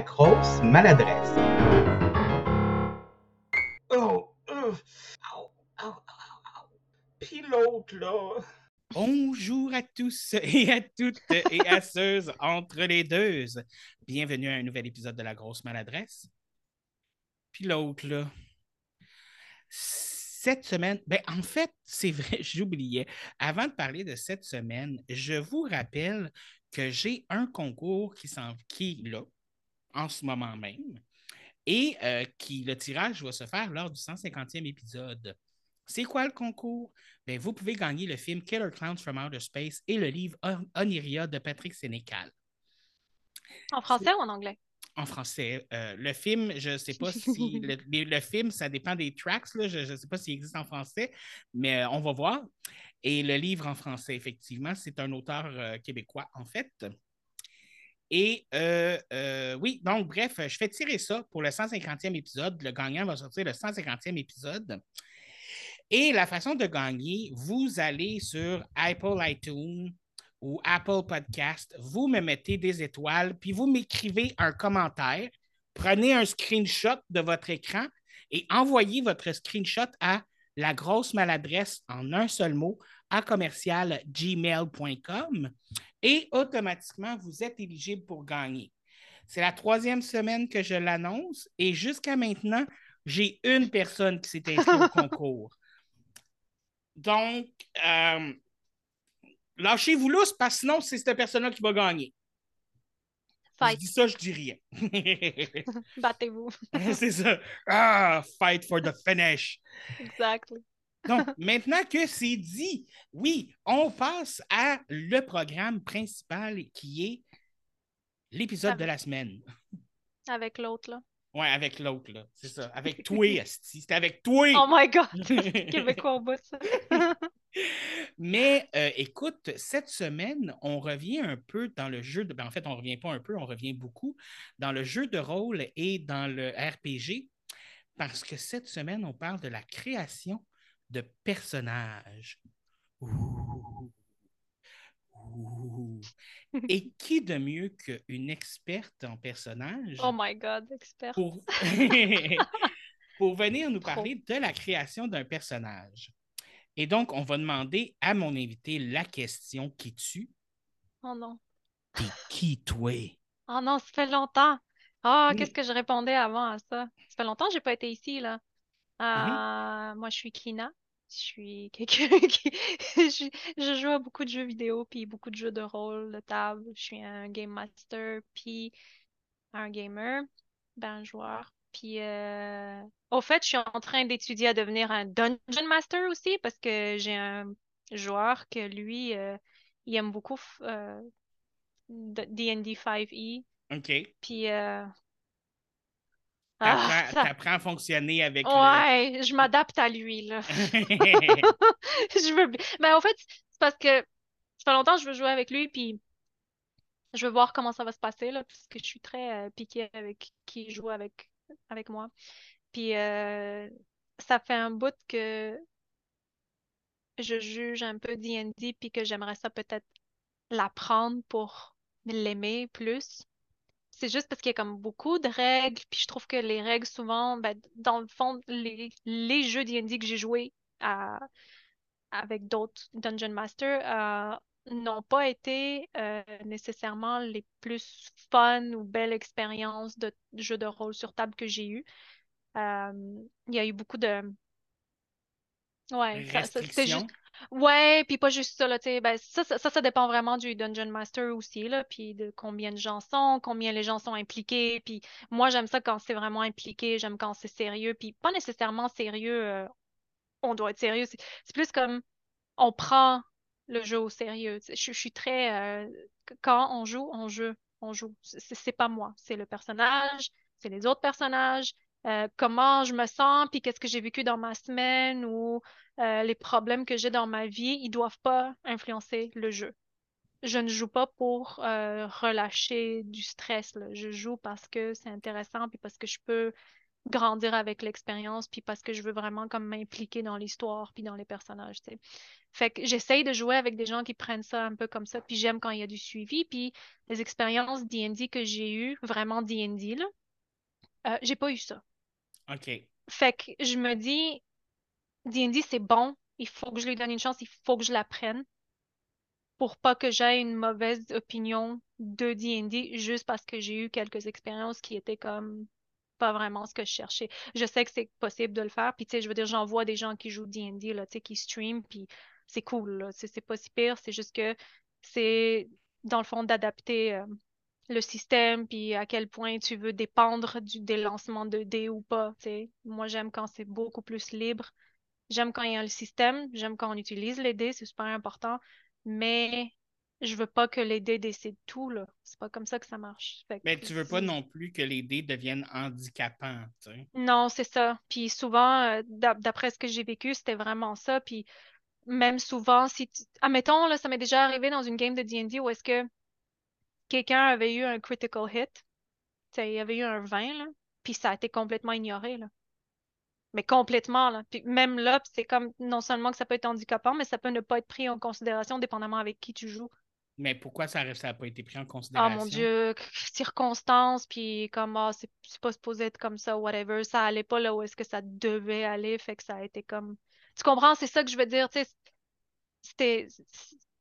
la grosse maladresse. Oh, oh, Puis l'autre, là. Bonjour à tous et à toutes et à ceux entre les deux. Bienvenue à un nouvel épisode de La Grosse Maladresse. Puis l'autre, là. Cette semaine, ben en fait, c'est vrai, j'oubliais. Avant de parler de cette semaine, je vous rappelle que j'ai un concours qui, s'en, qui là, en ce moment même, et euh, qui le tirage va se faire lors du 150e épisode. C'est quoi le concours? Ben, vous pouvez gagner le film Killer Clowns from Outer Space et le livre Oniria de Patrick Sénécal. En français ou en anglais? En français. Euh, le film, je ne sais pas si. le, film, ça dépend des tracks. Là, je ne sais pas s'il existe en français, mais euh, on va voir. Et le livre en français, effectivement, c'est un auteur euh, québécois, en fait. Et oui, donc, bref, je fais tirer ça pour le 150e épisode. Le gagnant va sortir le 150e épisode. Et la façon de gagner, vous allez sur Apple iTunes ou Apple Podcast, vous me mettez des étoiles, puis vous m'écrivez un commentaire. Prenez un screenshot de votre écran et envoyez votre screenshot à la grosse maladresse en un seul mot à commercial gmail.com et automatiquement, vous êtes éligible pour gagner. C'est la troisième semaine que je l'annonce et jusqu'à maintenant, j'ai une personne qui s'est inscrite au concours. Donc, euh, lâchez-vous lousse parce que sinon, c'est cette personne-là qui va gagner. Fight. Je dis ça, je dis rien. Battez-vous. c'est ça. Ah, fight for the finish. Exactly. Donc, maintenant que c'est dit, oui, on passe à le programme principal qui est l'épisode de la semaine. Avec l'autre, là. Ouais, avec l'autre, là. C'est ça. Avec toi, C'était avec toi. Oh my God! Québécois au bout, ça. Mais euh, écoute, cette semaine, on revient un peu dans le jeu de. Ben, en fait, on ne revient pas un peu, on revient beaucoup dans le jeu de rôle et dans le RPG. Parce que cette semaine, on parle de la création de personnages. Et qui de mieux qu'une experte en personnages Oh my God, experte. Pour, pour venir nous parler de la création d'un personnage? Et donc, on va demander à mon invité la question qui tue. Oh non. T'es qui, toi? Oh non, ça fait longtemps. Ah, qu'est-ce que je répondais avant à ça? Ça fait longtemps que je n'ai pas été ici, là. Mm-hmm. Euh, moi, je suis Kina. Je suis quelqu'un qui. je, joue à beaucoup de jeux vidéo, puis beaucoup de jeux de rôle, de table. Je suis un game master, puis un gamer, ben un joueur. Puis, euh, au fait, je suis en train d'étudier à devenir un dungeon master aussi, parce que j'ai un joueur que lui, euh, il aime beaucoup D&D 5e. OK. Puis, ah, t'apprends, à fonctionner avec Ouais, je m'adapte à lui, là. je veux... Mais en fait, c'est parce que ça fait longtemps que je veux jouer avec lui, puis je veux voir comment ça va se passer, là, parce que je suis très euh, piquée avec qui joue avec, avec moi. Puis euh, ça fait un bout que je juge un peu D&D, puis que j'aimerais ça peut-être l'apprendre pour l'aimer plus c'est juste parce qu'il y a comme beaucoup de règles, puis je trouve que les règles, souvent, ben, dans le fond, les, les jeux D&D que j'ai joués avec d'autres Dungeon Master euh, n'ont pas été euh, nécessairement les plus fun ou belles expériences de jeux de rôle sur table que j'ai eu. Euh, il y a eu beaucoup de... Ouais, c'est juste... Ouais, puis pas juste ça, là, ben, ça, ça, ça, dépend vraiment du Dungeon Master aussi, là, puis de combien de gens sont, combien les gens sont impliqués, puis moi, j'aime ça quand c'est vraiment impliqué, j'aime quand c'est sérieux, puis pas nécessairement sérieux, euh, on doit être sérieux, c'est plus comme on prend le jeu au sérieux. Je, suis très... Euh, quand on joue, on joue, on joue. C'est pas moi, c'est le personnage, c'est les autres personnages, euh, comment je me sens, puis qu'est-ce que j'ai vécu dans ma semaine ou euh, les problèmes que j'ai dans ma vie, ils doivent pas influencer le jeu. Je ne joue pas pour euh, relâcher du stress. Je joue parce que c'est intéressant, puis parce que je peux grandir avec l'expérience, puis parce que je veux vraiment comme m'impliquer dans l'histoire, puis dans les personnages, tu sais. Fait que j'essaye de jouer avec des gens qui prennent ça un peu comme ça, puis j'aime quand il y a du suivi, puis les expériences D&D que j'ai eues, vraiment D&D, là, euh, j'ai pas eu ça. OK. Fait que je me dis, D&D, c'est bon, il faut que je lui donne une chance, il faut que je l'apprenne pour pas que j'aie une mauvaise opinion de D&D juste parce que j'ai eu quelques expériences qui étaient comme pas vraiment ce que je cherchais. Je sais que c'est possible de le faire, puis tu sais, je veux dire, j'en vois des gens qui jouent D&D, là, tu sais, qui stream, puis c'est cool, là. C'est pas si pire, c'est juste que c'est, dans le fond, d'adapter euh, le système, puis à quel point tu veux dépendre du, des lancements de dés ou pas. Moi, j'aime quand c'est beaucoup plus libre. J'aime quand il y a le système, j'aime quand on utilise les dés, c'est super important, mais je veux pas que les dés décident tout, là. C'est pas comme ça que ça marche. Que Mais tu veux pas non plus que les dés deviennent handicapants, tu sais. Non, c'est ça. Puis souvent, euh, d'ap- d'après ce que j'ai vécu, c'était vraiment ça. Puis même souvent, si tu... Admettons, là, ça m'est déjà arrivé dans une game de D&D où est-ce que quelqu'un avait eu un critical hit. Il y avait eu un 20, là, puis ça a été complètement ignoré, là. Mais complètement, là. Puis même là, c'est comme, non seulement que ça peut être handicapant, mais ça peut ne pas être pris en considération dépendamment avec qui tu joues. Mais pourquoi ça n'a pas été pris en Ah considération? mon Dieu, circonstances, puis comme, ah, c'est c'est pas supposé être comme ça, whatever. Ça allait pas là où est-ce que ça devait aller, fait que ça a été comme... Tu comprends? C'est ça que je veux dire, tu sais. C'était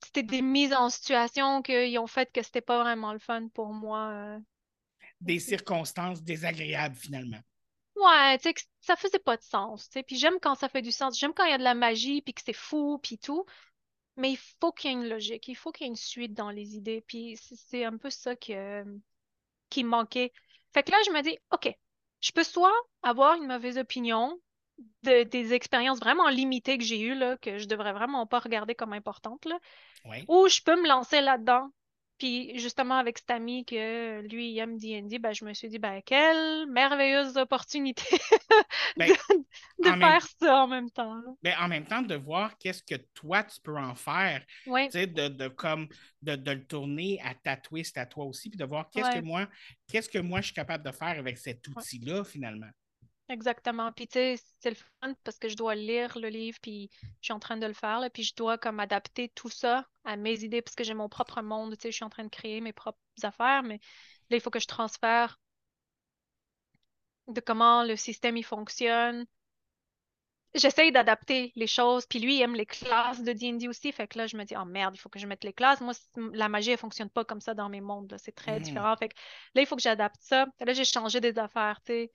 c'était des mises en situation qu'ils ont fait que c'était pas vraiment le fun pour moi. euh. Des circonstances désagréables, finalement. Ouais, tu sais, que ça faisait pas de sens, tu sais. Puis j'aime quand ça fait du sens. J'aime quand il y a de la magie, puis que c'est fou, puis tout. Mais il faut qu'il y ait une logique, il faut qu'il y ait une suite dans les idées. Puis c'est un peu ça que, qui me manquait. Fait que là, je me dis, OK, je peux soit avoir une mauvaise opinion de, des expériences vraiment limitées que j'ai eues, là, que je devrais vraiment pas regarder comme importantes, là, ou je peux me lancer là-dedans. Puis justement, avec cet ami que lui, il aime D&D, ben, je me suis dit, ben, quelle merveilleuse opportunité Ben, de, de en même- faire ça en même temps. là. En même temps, de voir qu'est-ce que toi, tu peux en faire, Ouais, tu sais, de, de, comme, de, de le tourner à ta twist à toi aussi, puis de voir qu'est-ce Ouais. que moi, qu'est-ce que moi, je suis capable de faire avec cet outil-là, finalement. Exactement. Puis tu sais, c'est le fun parce que je dois lire le livre, puis je suis en train de le faire, là, puis je dois comme adapter tout ça à mes idées parce que j'ai mon propre monde, tu sais, je suis en train de créer mes propres affaires, mais là, il faut que je transfère de comment le système il fonctionne. J'essaye d'adapter les choses, puis lui, il aime les classes de D&D aussi, fait que là, je me dis, oh merde, il faut que je mette les classes. Moi, la magie, elle fonctionne pas comme ça dans mes mondes, là. C'est très Mhm. différent. Fait que là, il faut que j'adapte ça. Là, j'ai changé des affaires, tu sais.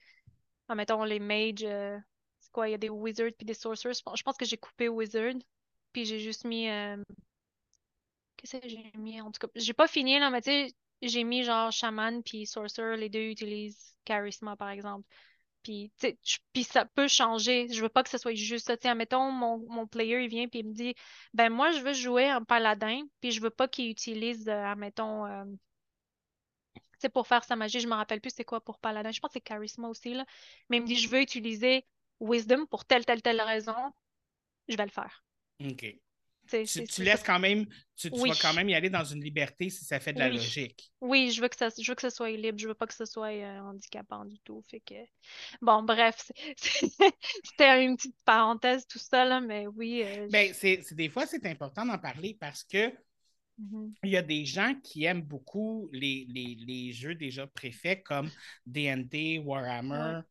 Admettons, les mages, euh, c'est quoi, il y a des wizards puis des sorcerers. Je pense que j'ai coupé wizard, puis j'ai juste mis... euh, Qu'est-ce que j'ai mis? En tout cas, j'ai pas fini, là, mais tu sais, j'ai mis genre chaman puis sorcerer, les deux utilisent charisma, par exemple. Puis, puis ça peut changer. Je veux pas que ce soit juste ça. Tu sais, admettons, mon, mon player, il vient puis il me dit, ben moi, je veux jouer un paladin, puis je veux pas qu'il utilise, euh, sais, pour faire sa magie, je me rappelle plus c'est quoi pour paladin. Je pense que c'est charisma aussi, là. Mais il me dit, je veux utiliser wisdom pour telle, telle, telle raison. Je vais le faire. OK. Tu laisses quand même, tu, tu Oui. vas quand même y aller dans une liberté si ça fait de la Oui. logique. Oui, je veux que ça, je veux que ce soit libre, je veux pas que ce soit euh, handicapant du tout. Fait que bon, bref, c'était une petite parenthèse tout ça là, mais oui. euh, Ben, c'est- des fois, c'est important d'en parler parce que Mhm. il y a des gens qui aiment beaucoup les, les- les jeux déjà préfaits comme D&D, Warhammer.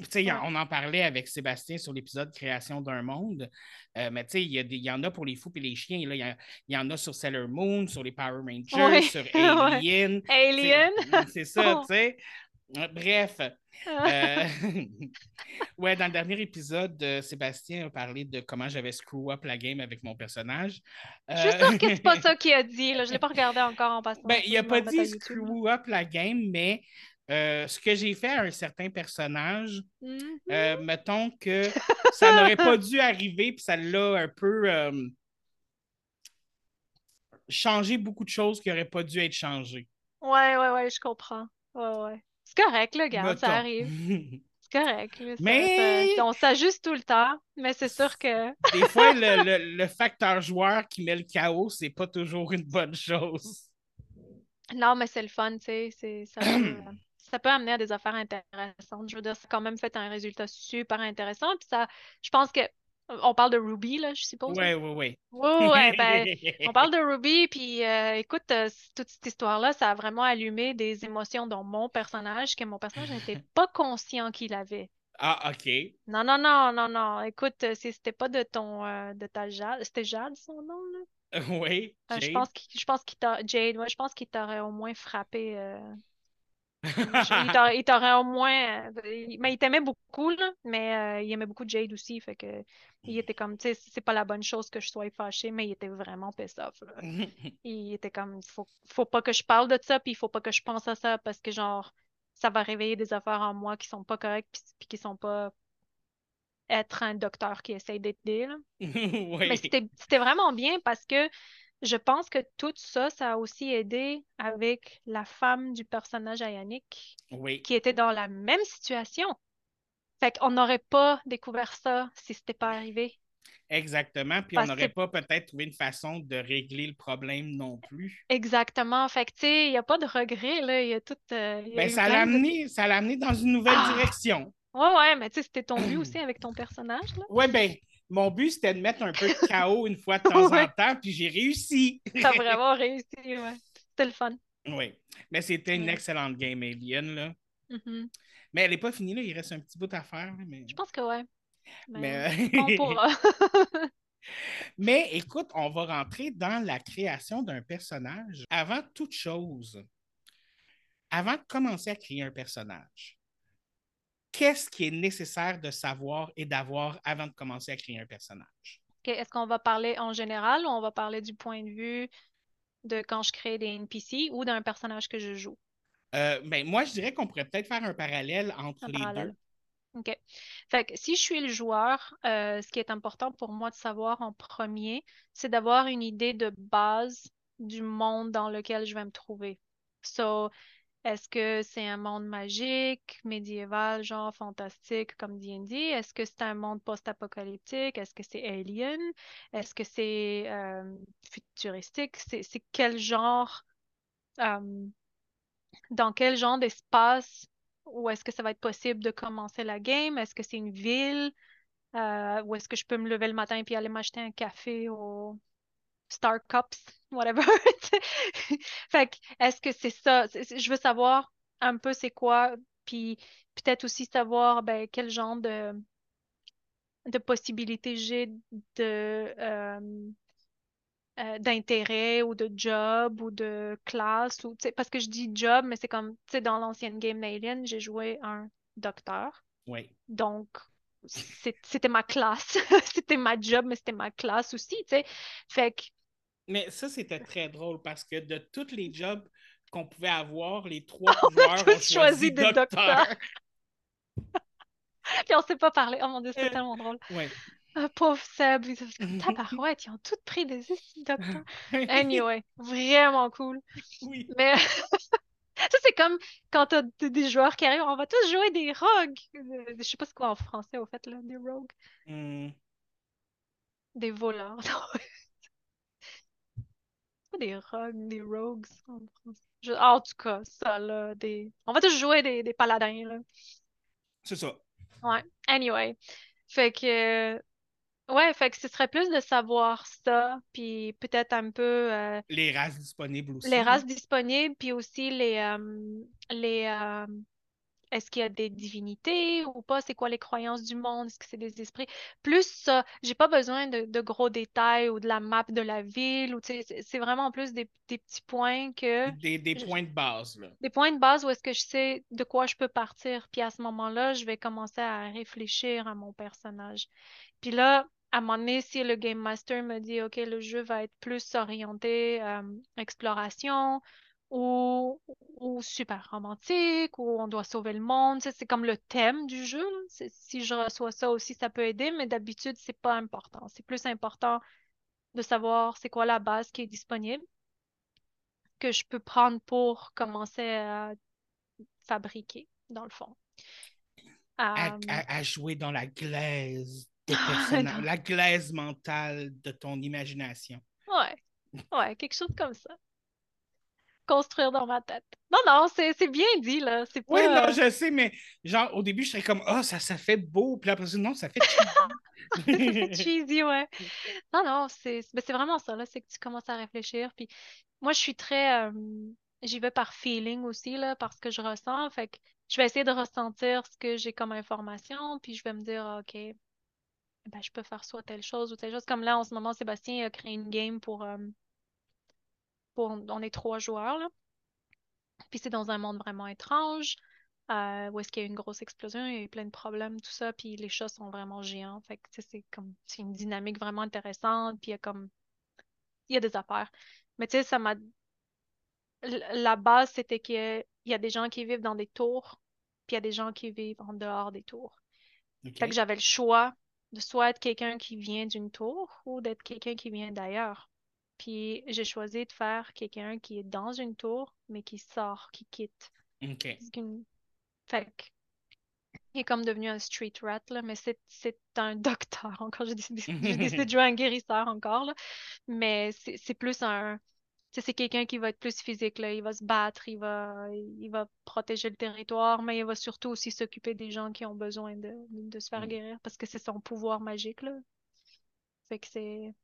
Ouais. on en parlait avec Sébastien sur l'épisode Création d'un monde. Euh, mais il y, a des- il y en a pour les fous et les chiens. là. Il y, a- il y en a sur Sailor Moon, sur les Power Rangers, Ouais. sur. Alien. Alien? C'est ça, Oh. tu sais. Euh, Bref. Euh, ouais, dans le dernier épisode, euh, Sébastien a parlé de comment j'avais screw up la game avec mon personnage. Je suis sûre que c'est pas ça qu'il a dit là. Je l'ai pas regardé encore en passant. ben, il que a je me pas dit screw up la game, mais euh, ce que j'ai fait à un certain personnage, Mhm. euh, mettons que ça n'aurait pas dû arriver, puis ça l'a un peu changé beaucoup de choses qui n'auraient pas dû être changées. Ouais, ouais, ouais, je comprends. Ouais, ouais. C'est correct, là, regarde, ça arrive. C'est correct. là, Mais- ça- on s'ajuste tout le temps, mais c'est sûr que. Des fois, le, le- le facteur joueur qui met le chaos, c'est pas toujours une bonne chose. Non, mais c'est le fun, tu sais. c'est- Ça peut, ça peut amener à des affaires intéressantes. Je veux dire, ça a quand même fait un résultat super intéressant. Puis ça, je pense que on parle de Ruby, là, je suppose. Oui, oui, oui. Oui, ouais, ben, on parle de Ruby, puis euh, écoute, euh, toute cette histoire-là, ça a vraiment allumé des émotions dans mon personnage que mon personnage n'était pas conscient qu'il avait. Ah, OK. Non, non, non, non, non. Écoute, euh, si c'était pas de ton, euh, de ta Jade, c'était Jade son nom, là? Oui. Je pense qu'il, je pense qu'il t'a, Jade, ouais, je pense qu'il t'aurait au moins frappé. Il t'a- il t'aurait au moins. euh, mais il t'aimait beaucoup, là, mais euh, il aimait beaucoup Jade aussi. Fait que il était comme, tu sais, c'est pas la bonne chose que je sois fâchée, mais il était vraiment pissed off, là. Il était comme, faut, faut pas que je parle de ça, puis il faut pas que je pense à ça parce que, genre, ça va réveiller des affaires en moi qui sont pas correctes, puis, qui sont pas être un docteur qui essaye d'aider, là. Mais oui. c'était c'était vraiment bien parce que je pense que tout ça, ça a aussi aidé avec la femme du personnage à Yannick Oui. qui était dans la même situation. Fait qu'on n'aurait pas découvert ça si c'était pas arrivé. Exactement. Puis Parce on n'aurait pas peut-être trouvé une façon de régler le problème non plus. Exactement. Fait que, tu sais, il n'y a pas de regret, là. Il y a tout. euh, il y a Ben, ça l'a de- amené, ça l'a amené dans une nouvelle Ah! direction. Ouais, ouais, mais tu sais, c'était ton but aussi avec ton personnage, là. Oui, ben, mon but, c'était de mettre un peu de chaos une fois de temps Ouais. en temps, puis j'ai réussi. T'as vraiment réussi, ouais. C'était le fun. Oui. Mais c'était une excellente game, Alien, là. Mhm. Mais elle n'est pas finie, là. Il reste un petit bout à faire. Mais... Je pense que ouais. Mais, Mais on pourra. Mais écoute, on va rentrer dans la création d'un personnage. Avant toute chose, avant de commencer à créer un personnage, qu'est-ce qui est nécessaire de savoir et d'avoir avant de commencer à créer un personnage? Ok, Est-ce qu'on va parler en général ou on va parler du point de vue de quand je crée des NPC ou d'un personnage que je joue? Euh, ben, moi, je dirais qu'on pourrait peut-être faire un parallèle entre Un les parallèle. deux. OK. Fait que si je suis le joueur, euh, ce qui est important pour moi de savoir en premier, c'est d'avoir une idée de base du monde dans lequel je vais me trouver. So, est-ce que c'est un monde magique, médiéval, genre fantastique comme D&D? Est-ce que c'est un monde post-apocalyptique? Est-ce que c'est alien? Est-ce que c'est euh, futuristique? C'est, quel genre, euh, dans quel genre d'espace ou est-ce que ça va être possible de commencer la game? Est-ce que c'est une ville? Euh, ou est-ce que je peux me lever le matin et puis aller m'acheter un café Star Cups, whatever. Fait que, est-ce que c'est ça? Je veux savoir un peu c'est quoi, puis peut-être aussi savoir ben, quel genre de, de possibilités j'ai de euh, euh, d'intérêt ou de job ou de classe ou parce que je dis job, mais c'est comme tu sais, dans l'ancienne game d'Alien, j'ai joué un docteur. Oui. Donc, c'était ma classe. C'était ma job, mais c'était ma classe aussi, tu sais. Fait que Mais ça, c'était très drôle parce que de tous les jobs qu'on pouvait avoir, les trois On a joueurs tous ont choisi choisi des docteur. docteurs. Puis on s'est pas parlé. Oh mon Dieu, c'était Euh. tellement drôle. Ouais. Ah, pauvre Seb, comme tabarouette, ils ont toutes pris des docteurs. Anyway, vraiment cool. oui. Mais ça, c'est comme quand t'as des joueurs qui arrivent, on va tous jouer des rogues. Euh, Je sais pas c'est quoi en français, au fait, là, des rogues. Hmm. Des voleurs. Pas des rogues, des rogues en français. Je- ah, en tout cas, ça, là, des... On va tous jouer des, des paladins, là. C'est ça. Ouais, anyway. Fait que, ouais, fait que ce serait plus de savoir ça, puis peut-être un peu euh, Les races disponibles aussi. les races disponibles, puis aussi les, euh, les euh, est-ce qu'il y a des divinités ou pas? C'est quoi les croyances du monde? Est-ce que c'est des esprits? Plus ça, j'ai pas besoin de, de gros détails ou de la map de la ville, ou c'est c'est vraiment plus des, des petits points que Des, des Je- points de base, là. des points de base où est-ce que je sais de quoi je peux partir. Puis à ce moment-là, je vais commencer à réfléchir à mon personnage. Puis là, à un moment donné, si le Game Master me dit, OK, le jeu va être plus orienté euh, exploration ou, ou super romantique ou on doit sauver le monde, c'est comme le thème du jeu. Si je reçois ça aussi, ça peut aider, mais d'habitude, c'est pas important. C'est plus important de savoir c'est quoi la base qui est disponible que je peux prendre pour commencer à fabriquer, dans le fond. À, Euh, à- à jouer dans la glaise de Ah, la glaise mentale de ton imagination. ouais, ouais, quelque chose comme ça. Construire dans ma tête. Non, non, c'est bien dit, là. C'est Oui, pas... non, je sais, mais genre, au début, je serais comme, ah, ça, ça fait beau. Puis après, non, ça fait cheesy. Ça fait cheesy, ouais. Non, non, c'est vraiment ça, là. C'est que tu commences à réfléchir. Puis moi, je suis très... euh, j'y vais par feeling aussi, là, parce que je ressens. Fait que je vais essayer de ressentir ce que j'ai comme information. Puis je vais me dire, ah, OK, ben, je peux faire soit telle chose ou telle chose. Comme là, en ce moment, Sébastien a créé une game pour... euh, pour on est trois joueurs, là. Puis c'est dans un monde vraiment étrange, euh, où est-ce qu'il y a eu une grosse explosion, il y a eu plein de problèmes, tout ça, puis les chats sont vraiment géants. Fait que, c'est comme, c'est une dynamique vraiment intéressante, puis il y a comme, il y a des affaires. Mais tu sais, ça m'a, la base, c'était qu'il y a, il y a des gens qui vivent dans des tours, puis il y a des gens qui vivent en dehors des tours. OK. Fait que j'avais le choix de soit être quelqu'un qui vient d'une tour ou d'être quelqu'un qui vient d'ailleurs. Puis j'ai choisi de faire quelqu'un qui est dans une tour, mais qui sort, qui quitte. OK. Fait que, il est comme devenu un street rat, là, mais c'est c'est un docteur encore. J'ai décidé, de jouer un guérisseur encore, là. Mais c'est plus un. C'est quelqu'un qui va être plus physique, là. Il va se battre, il va, il va protéger le territoire, mais il va surtout aussi s'occuper des gens qui ont besoin de, de se faire Mm. guérir parce que c'est son pouvoir magique, là. Fait que c'est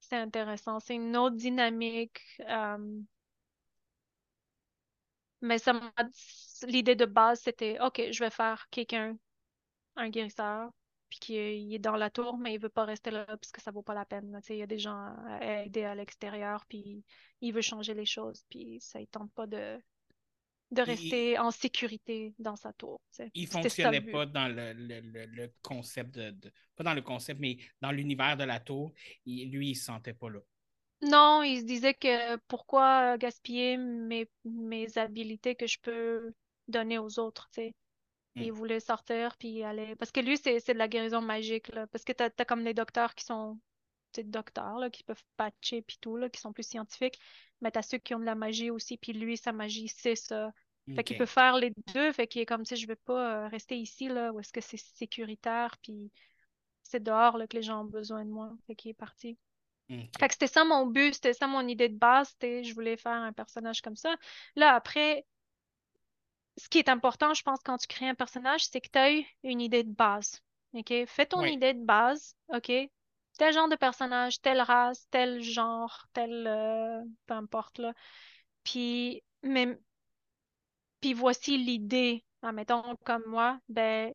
c'est intéressant. C'est une autre dynamique. euh, mais ça. L'idée de base, c'était, OK, je vais faire quelqu'un, un guérisseur, puis qui est, dans la tour, mais il veut pas rester là parce que ça vaut pas la peine. il y a des gens à aider à l'extérieur, puis il veut changer les choses, puis ça ne tente pas de, de Il- rester en sécurité dans sa tour. tu. Il ça fonctionnait pas dans le, le- le- le concept de, de- Pas dans le concept, mais dans l'univers de la tour. Il- lui, il se sentait pas là. Non, il se disait que pourquoi gaspiller mes, mes habilités que je peux donner aux autres, tu sais. Mm. Il voulait sortir puis aller. Parce que lui, c'est de la guérison magique, là. Parce que t'as, t'as comme des docteurs qui sont, tu docteurs, là, qui peuvent patcher puis tout, là, qui sont plus scientifiques. Mais t'as ceux qui ont de la magie aussi, puis lui, sa magie, c'est ça. Fait qu'il peut faire les deux, fait qu'il est comme, tu sais, je vais pas euh, rester ici, là, où est-ce que c'est sécuritaire, puis c'est dehors, là, que les gens ont besoin de moi. Fait qu'il est parti. Fait que c'était ça mon but, c'était ça mon idée de base, c'était je voulais faire un personnage comme ça. Là, après, ce qui est important, je pense, quand tu crées un personnage, c'est que tu as eu une idée de base. OK? Fais ton Oui. idée de base, OK? Tel genre de personnage, telle race, tel genre, tel euh, peu importe là. Puis, mais, puis voici l'idée. Admettons, comme moi, ben,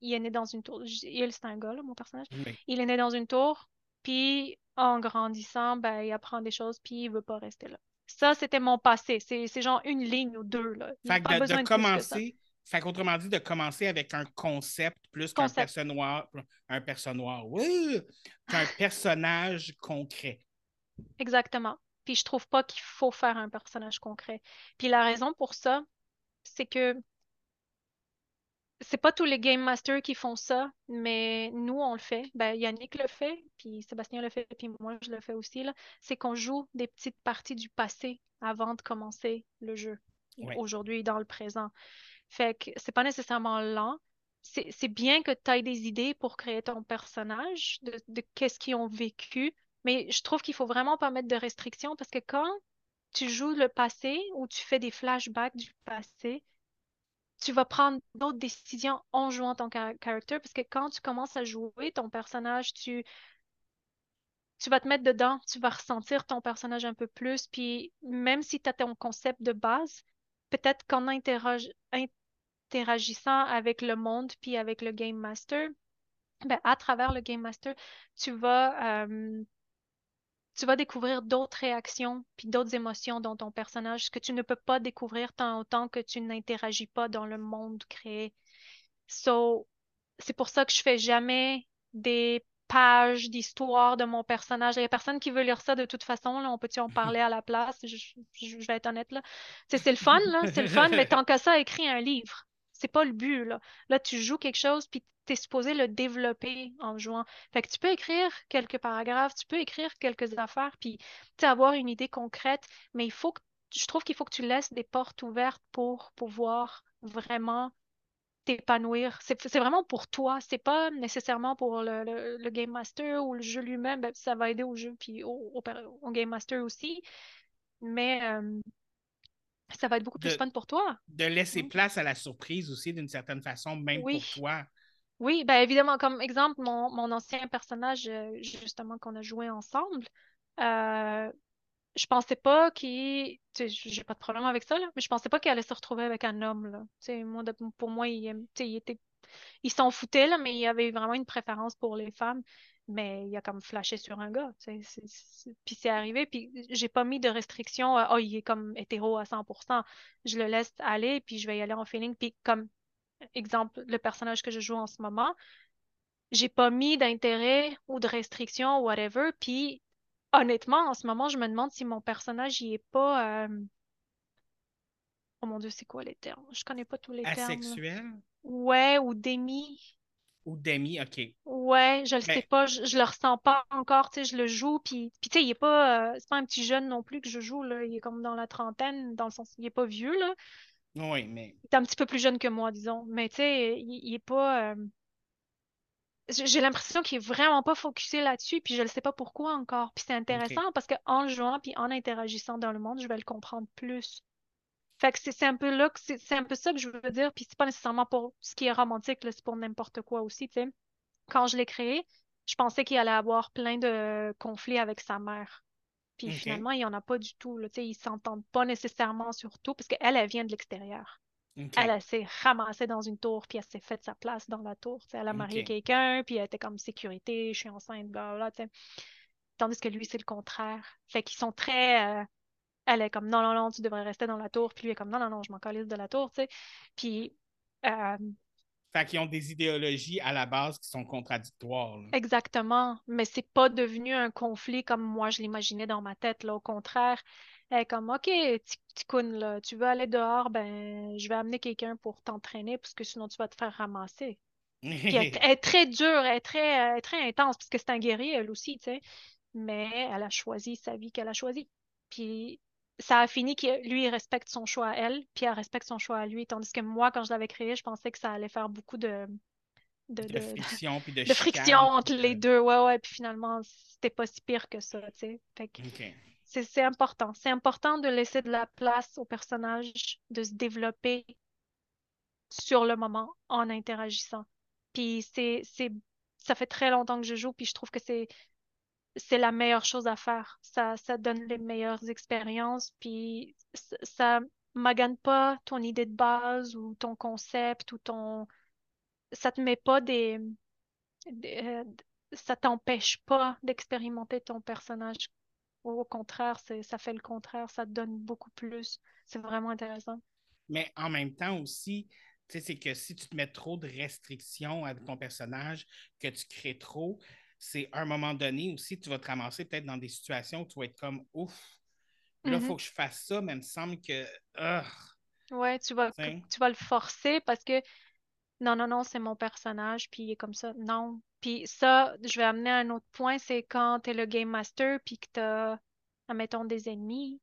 il est né dans une tour. Il, c'est un gars, là, mon personnage. Oui. Il est né dans une tour, puis en grandissant, ben, il apprend des choses, puis il veut pas rester là. Ça, c'était mon passé. C'est c'est genre une ligne ou deux, là. Il Fait que pas de, commencer, fait qu'autrement dit, de commencer avec un concept plus qu'un personnage un personnage oui, qu'un personnage concret. Exactement. Puis je trouve pas qu'il faut faire un personnage concret. Puis la raison pour ça, c'est que c'est pas tous les Game Masters qui font ça, mais nous, on le fait. Ben, Yannick le fait, puis Sébastien le fait, puis moi, je le fais aussi, là. C'est qu'on joue des petites parties du passé avant de commencer le jeu. Ouais. Aujourd'hui, dans le présent. Fait que c'est pas nécessairement lent. C'est bien que tu aies des idées pour créer ton personnage, de, qu'est-ce qu'ils ont vécu, mais je trouve qu'il faut vraiment pas mettre de restrictions parce que quand tu joues le passé ou tu fais des flashbacks du passé, tu vas prendre d'autres décisions en jouant ton character parce que quand tu commences à jouer ton personnage, tu, tu vas te mettre dedans, tu vas ressentir ton personnage un peu plus, puis même si tu as ton concept de base, peut-être qu'en interroge- interagissant avec le monde puis avec le Game Master, ben, à travers le Game Master, tu vas, euh, tu vas découvrir d'autres réactions puis d'autres émotions dans ton personnage que tu ne peux pas découvrir tant autant que tu n'interagis pas dans le monde créé. So, c'est pour ça que je fais jamais des pages d'histoire de mon personnage. Il n'y a personne qui veut lire ça de toute façon. Là. On peut-tu en parler à la place? Je, je- je vais être honnête. Là. C'est le fun, là. C'est le fun, mais tant que ça, écris un livre. C'est pas le but, là. Là, tu joues quelque chose, puis tu es supposé le développer en jouant. Fait que tu peux écrire quelques paragraphes, tu peux écrire quelques affaires, puis avoir une idée concrète, mais il faut que, je trouve qu'il faut que tu laisses des portes ouvertes pour pouvoir vraiment t'épanouir. C'est vraiment pour toi. C'est pas nécessairement pour le, Game Master ou le jeu lui-même. Ben, ça va aider au jeu puis au Game Master aussi. Mais euh, ça va être beaucoup plus De- fun pour toi. De laisser place à la surprise aussi, d'une certaine façon, même Oui. pour toi. Oui, ben évidemment, comme exemple, mon, mon ancien personnage, euh, justement, qu'on a joué ensemble, euh, je pensais pas qu'il. Tu sais, j'ai pas de problème avec ça, là, mais je pensais pas qu'il allait se retrouver avec un homme, là. Tu sais, moi, pour moi, il, aime- tu sais, il était. Il s'en foutait, là, mais il avait vraiment une préférence pour les femmes. Mais il a comme flashé sur un gars, Puis c'est arrivé, puis j'ai pas mis de restriction. à, Oh, il est comme hétéro à 100%. Je le laisse aller, puis je vais y aller en feeling. Puis comme exemple, le personnage que je joue en ce moment, j'ai pas mis d'intérêt ou de restriction, whatever. Puis honnêtement, en ce moment, je me demande si mon personnage il est pas. euh, Oh mon Dieu, c'est quoi les termes? Je connais pas tous les termes. Asexuel? Ouais, ou demi. Ou demi, OK. Ouais, je le Mais- sais pas, je, je le ressens pas encore, tu sais, je le joue, puis, puis tu sais, il est pas, euh, c'est pas un petit jeune non plus que je joue, là, il est comme dans la trentaine, dans le sens, il est pas vieux, là, Oui, mais il est un petit peu plus jeune que moi, disons, mais tu sais, il, il est pas, euh, j'ai l'impression qu'il est vraiment pas focusé là-dessus, puis je ne sais pas pourquoi encore. Puis c'est intéressant parce qu'en le jouant puis en interagissant dans le monde, je vais le comprendre plus. Fait que c'est un peu là que c'est un peu ça que je veux dire, puis c'est pas nécessairement pour ce qui est romantique, c'est pour n'importe quoi aussi, tu sais. Quand je l'ai créé, je pensais qu'il allait avoir plein de conflits avec sa mère. Puis finalement, il n'y en a pas du tout, là, tu sais, ils s'entendent pas nécessairement sur tout parce qu'elle, elle vient de l'extérieur. Elle, elle s'est ramassée dans une tour, puis elle s'est fait sa place dans la tour. Elle a marié quelqu'un, puis elle était comme sécurité, je suis enceinte, sais. Tandis que lui, c'est le contraire. Fait qu'ils sont très. euh, Elle est comme non, non, non, tu devrais rester dans la tour. Puis lui est comme non, non, non, je m'en calisse de la tour, tu sais. Puis. euh, Fait qu'ils ont des idéologies à la base qui sont contradictoires. là. Exactement, mais c'est pas devenu un conflit comme moi je l'imaginais dans ma tête, là. Au contraire, elle est comme, OK, Ti- Ticoun, là, tu veux aller dehors, ben, je vais amener quelqu'un pour t'entraîner parce que sinon tu vas te faire ramasser. Puis elle, elle est très dure, elle est très, elle est très intense parce que c'est un guerrier, elle aussi, tu sais. Mais elle a choisi sa vie qu'elle a choisie. Puis ça a fini que lui, il respecte son choix à elle, puis elle respecte son choix à lui. Tandis que moi, quand je l'avais créé, je pensais que ça allait faire beaucoup de, de, de de- friction puis de, de friction entre les de- deux. Ouais, ouais. Puis finalement, c'était pas si pire que ça, tu sais. Fait que OK. c'est important. C'est important de laisser de la place au personnage, de se développer sur le moment en interagissant. Puis c'est, c'est, ça fait très longtemps que je joue, puis je trouve que c'est, c'est la meilleure chose à faire. Ça, donne les meilleures expériences, puis ça, magane pas ton idée de base ou ton concept ou ton... Ça te met pas des... euh, ça t'empêche pas d'expérimenter ton personnage. Au contraire, ça fait le contraire, ça te donne beaucoup plus. C'est vraiment intéressant. Mais en même temps aussi, tu sais, c'est que si tu te mets trop de restrictions à ton personnage, que tu crées trop, c'est à un moment donné aussi, tu vas te ramasser peut-être dans des situations où tu vas être comme ouf. Là, il Mhm. faut que je fasse ça, mais il me semble que. Ouais, tu vas, tu vas le forcer parce que non, non, non, c'est mon personnage, puis il est comme ça. Non. Puis ça, je vais amener à un autre point, c'est quand tu es le game master, puis que tu as, admettons, des ennemis.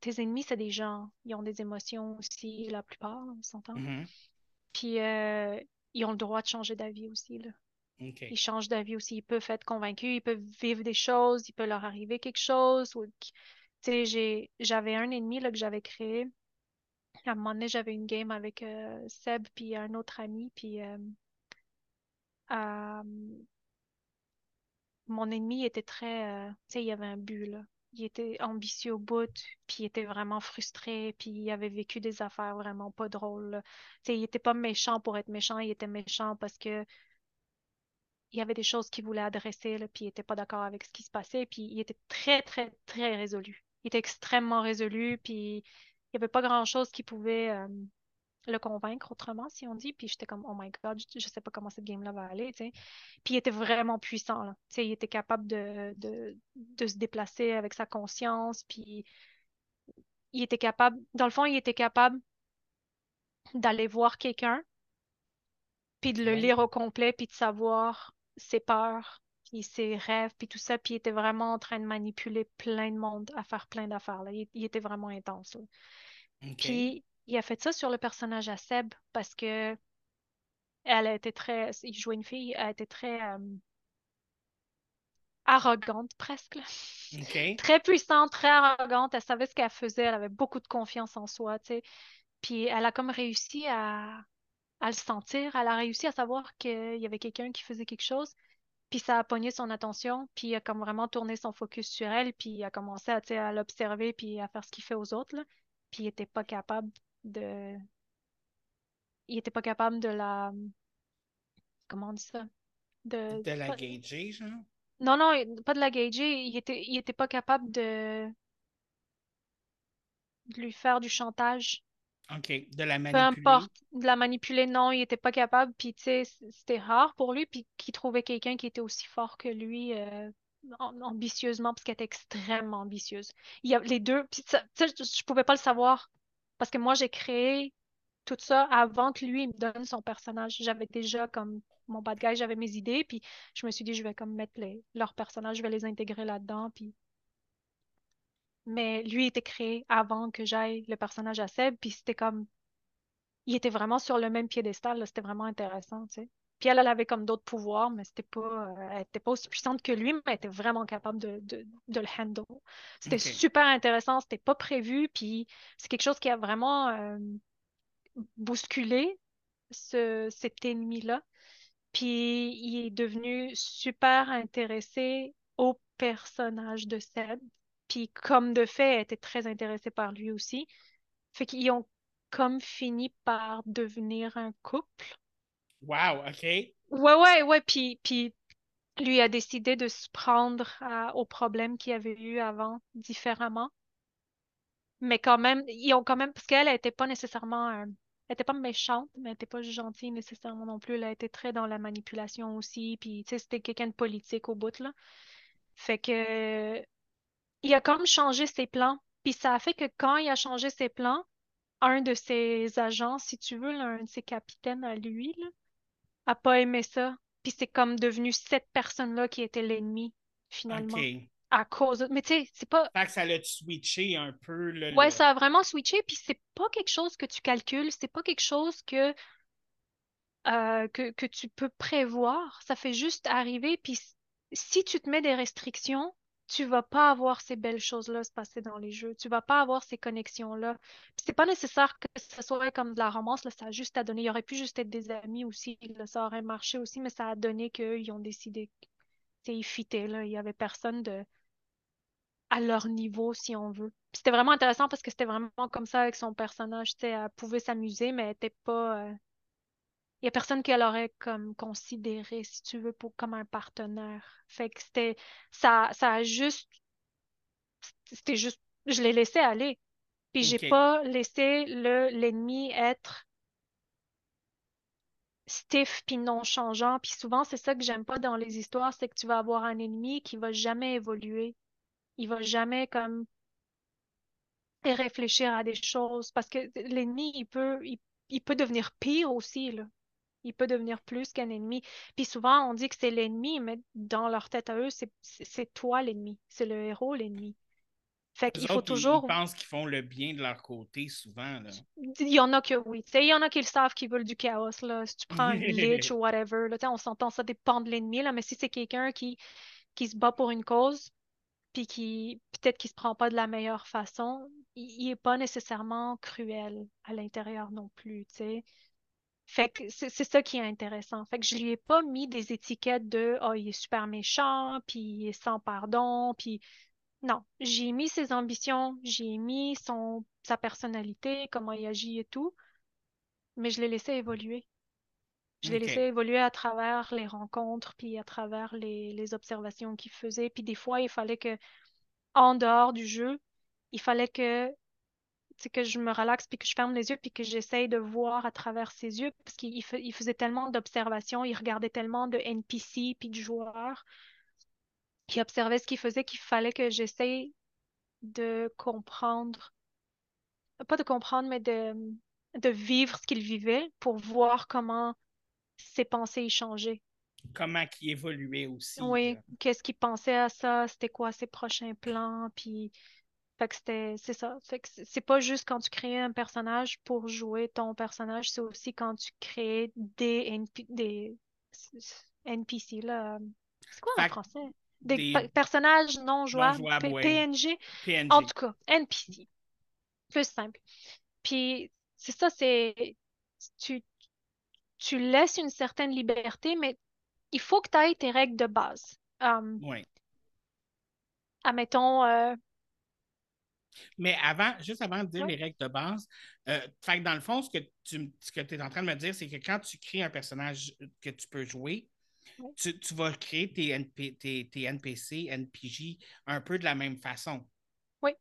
Tes ennemis, c'est des gens. Ils ont des émotions aussi, la plupart, on s'entend. mhm, Puis euh, ils ont le droit de changer d'avis aussi, là. OK. Ils changent d'avis aussi. Ils peuvent être convaincus, ils peuvent vivre des choses, il peut leur arriver quelque chose. J'avais un ennemi là, que j'avais créé. À un moment donné, j'avais une game avec euh, Seb puis un autre ami. Puis euh, mon ennemi était très. euh, tu sais, il avait un but. Il était ambitieux au bout, puis il était vraiment frustré, puis il avait vécu des affaires vraiment pas drôles. Tu sais, il était pas méchant pour être méchant, il était méchant parce que il y avait des choses qu'il voulait adresser, là, puis il était pas d'accord avec ce qui se passait, puis il était très, très, très résolu. Il était extrêmement résolu, puis il y avait pas grand-chose qui pouvait euh, le convaincre autrement, si on dit. Puis j'étais comme, oh my God, je, je sais pas comment cette game-là va aller, tu sais. Puis il était vraiment puissant, là. Tu sais, il était capable de, de, de se déplacer avec sa conscience, puis il était capable, dans le fond, il était capable d'aller voir quelqu'un, puis de le Ouais. lire au complet, puis de savoir ses peurs, puis ses rêves, puis tout ça, puis il était vraiment en train de manipuler plein de monde à faire plein d'affaires, là. Il, il était vraiment intense, là. Puis il a fait ça sur le personnage à Seb parce que elle a été très. Il jouait une fille, elle était très. euh, arrogante presque. Très puissante, très arrogante. Elle savait ce qu'elle faisait. Elle avait beaucoup de confiance en soi, tu sais. Puis elle a comme réussi à, à le sentir. Elle a réussi à savoir qu'il y avait quelqu'un qui faisait quelque chose. Puis ça a pogné son attention. Puis il a comme vraiment tourné son focus sur elle. Puis il a commencé à, l'observer puis à faire ce qu'il fait aux autres, là. Puis il était pas capable de... Il était pas capable de la... Comment on dit ça? De... De la pas- gager, genre? Non, non, pas de la gager. Il était, il était pas capable de... de lui faire du chantage. OK. De la Peu manipuler. importe, de la manipuler, non, il était pas capable. Puis, tu sais, c'était rare pour lui. Puis, qu'il trouvait quelqu'un qui était aussi fort que lui, euh, am- ambitieusement, parce qu'elle était extrêmement ambitieuse. Il y a les deux. Puis, ça- tu sais, je, je pouvais pas le savoir. Parce que moi, j'ai créé tout ça avant que lui il me donne son personnage. J'avais déjà comme mon bad guy, j'avais mes idées. Puis, je me suis dit, je vais comme mettre les, leurs personnages, je vais les intégrer là-dedans. Puis, mais lui était créé avant que j'aille le personnage à Seb, puis c'était comme, il était vraiment sur le même piédestal, c'était vraiment intéressant, tu sais. Puis elle, elle avait comme d'autres pouvoirs, mais c'était pas, euh, elle était pas aussi puissante que lui, mais elle était vraiment capable de, de, de le handle. C'était super intéressant, c'était pas prévu, puis c'est quelque chose qui a vraiment euh, bousculé ce, cet ennemi-là. Puis il est devenu super intéressé au personnage de Seb. Puis comme de fait, elle était très intéressée par lui aussi. Fait qu'ils ont comme fini par devenir un couple. Wow, OK. Ouais, ouais, ouais. Puis, puis lui a décidé de se prendre à- aux problèmes qu'il avait eu avant différemment. Mais quand même, ils ont quand même, parce qu'elle, elle était pas nécessairement, euh, elle était pas méchante, mais elle était pas gentille nécessairement non plus. Elle était très dans la manipulation aussi. Puis, tu sais, c'était quelqu'un de politique au bout, là. Fait que, il a comme changé ses plans. Puis ça a fait que quand il a changé ses plans, un de ses agents, si tu veux, là, un de ses capitaines à lui, là, a pas aimé ça. Puis c'est comme devenu cette personne-là qui était l'ennemi, finalement, OK. à cause de... Mais tu sais, c'est pas... Fait que ça l'a switché un peu, le, Ouais, le- ça a vraiment switché, puis c'est pas quelque chose que tu calcules, c'est pas quelque chose que, euh, que, que tu peux prévoir. Ça fait juste arriver, puis si tu te mets des restrictions, tu vas pas avoir ces belles choses-là se passer dans les jeux. Tu vas pas avoir ces connexions-là. C'est pas nécessaire que ce soit comme de la romance, là, ça a juste à donner. Il aurait pu juste être des amis aussi, là, ça aurait marché aussi, mais ça a donné qu'ils ont décidé, ils fitaient, là. Il y avait personne de à leur niveau, si on veut. C'était vraiment intéressant parce que c'était vraiment comme ça avec son personnage. Elle pouvait s'amuser, mais elle était pas. euh, Il y a personne qu'elle aurait comme considéré, si tu veux, pour, comme un partenaire. Fait que c'était. Ça, ça a juste. C'était juste. Je l'ai laissé aller. Puis j'ai OK. pas laissé le l'ennemi être stiff puis non changeant. Puis souvent, c'est ça que j'aime pas dans les histoires, c'est que tu vas avoir un ennemi qui va jamais évoluer. Il va jamais comme et réfléchir à des choses parce que l'ennemi, il peut, il, il peut devenir pire aussi, là. Il peut devenir plus qu'un ennemi. Puis souvent, on dit que c'est l'ennemi, mais dans leur tête à eux, c'est toi l'ennemi. C'est le héros l'ennemi. Fait qu'il faut toujours. Ils pensent qu'ils font le bien de leur côté, souvent. Là. Il y en a que oui. Il y en a qui le savent, qui veulent du chaos. Là. Si tu prends un glitch ou whatever, là, on s'entend, ça dépend de l'ennemi, là, mais si c'est quelqu'un qui, qui se bat pour une cause, puis qui peut-être qui se prend pas de la meilleure façon, il, il est pas nécessairement cruel à l'intérieur non plus, tu sais. Fait que c'est ça qui est intéressant. Fait que je lui ai pas mis des étiquettes de oh, il est super méchant, puis il est sans pardon, puis non, j'ai mis ses ambitions, j'ai mis son sa personnalité, comment il agit et tout, mais je l'ai laissé évoluer. Je l'ai laissé évoluer à travers les rencontres, puis à travers les, les observations qu'il faisait. Puis des fois, il fallait que, en dehors du jeu, il fallait que, que je me relaxe, puis que je ferme les yeux, puis que j'essaye de voir à travers ses yeux, parce qu'il il fa- il faisait tellement d'observations, il regardait tellement de NPC, puis de joueurs, qui observait ce qu'il faisait, qu'il fallait que j'essaye de comprendre, pas de comprendre, mais de, de vivre ce qu'il vivait pour voir comment ses pensées y changeaient. Comment qu'ils évoluaient aussi. Oui, là. qu'est-ce qu'il pensait à ça, c'était quoi ses prochains plans, puis fait que c'était c'est ça. Fait que c'est pas juste quand tu crées un personnage pour jouer ton personnage, c'est aussi quand tu crées des, NP des NPC là. C'est quoi en français? Des, Des- pe- personnages non jouables. PNG. PNG. En tout cas, NPC. Plus simple. Puis, c'est ça, c'est. Tu, tu laisses une certaine liberté, mais il faut que tu ailles tes règles de base. Um, Ouais. admettons, euh, Mais avant, juste avant de dire Ouais. les règles de base, euh, fait que dans le fond, ce que tu ce que es en train de me dire, c'est que quand tu crées un personnage que tu peux jouer, Ouais. tu, tu vas créer tes, NP tes, tes NPC, NPJ un peu de la même façon. Oui.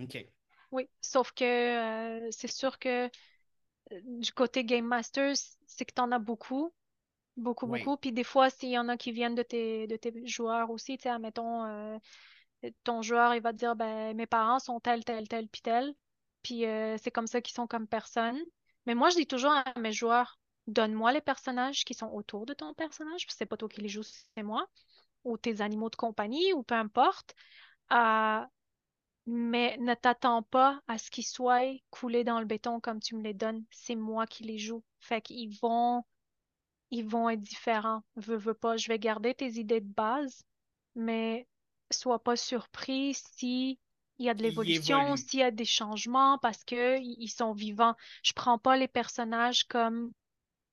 OK. oui. Sauf que euh, c'est sûr que euh, du côté Game Masters, c'est que tu en as beaucoup. Beaucoup, Oui. beaucoup. Puis des fois, s'il y en a qui viennent de tes, de tes joueurs aussi, tu sais, admettons, ton joueur, il va te dire, ben, mes parents sont tel, tel, tel, puis tel. Puis euh, c'est comme ça qu'ils sont comme personne. Mais moi, je dis toujours à mes joueurs, donne-moi les personnages qui sont autour de ton personnage, puis c'est pas toi qui les joues, c'est moi, ou tes animaux de compagnie, ou peu importe. Euh, mais ne t'attends pas à ce qu'ils soient coulés dans le béton comme tu me les donnes. C'est moi qui les joue. Fait qu'ils vont, ils vont être différents. Veux, veux pas. Je vais garder tes idées de base, mais sois pas surpris si il y a de l'évolution, s'il y a des changements parce que ils sont vivants. Je prends pas les personnages comme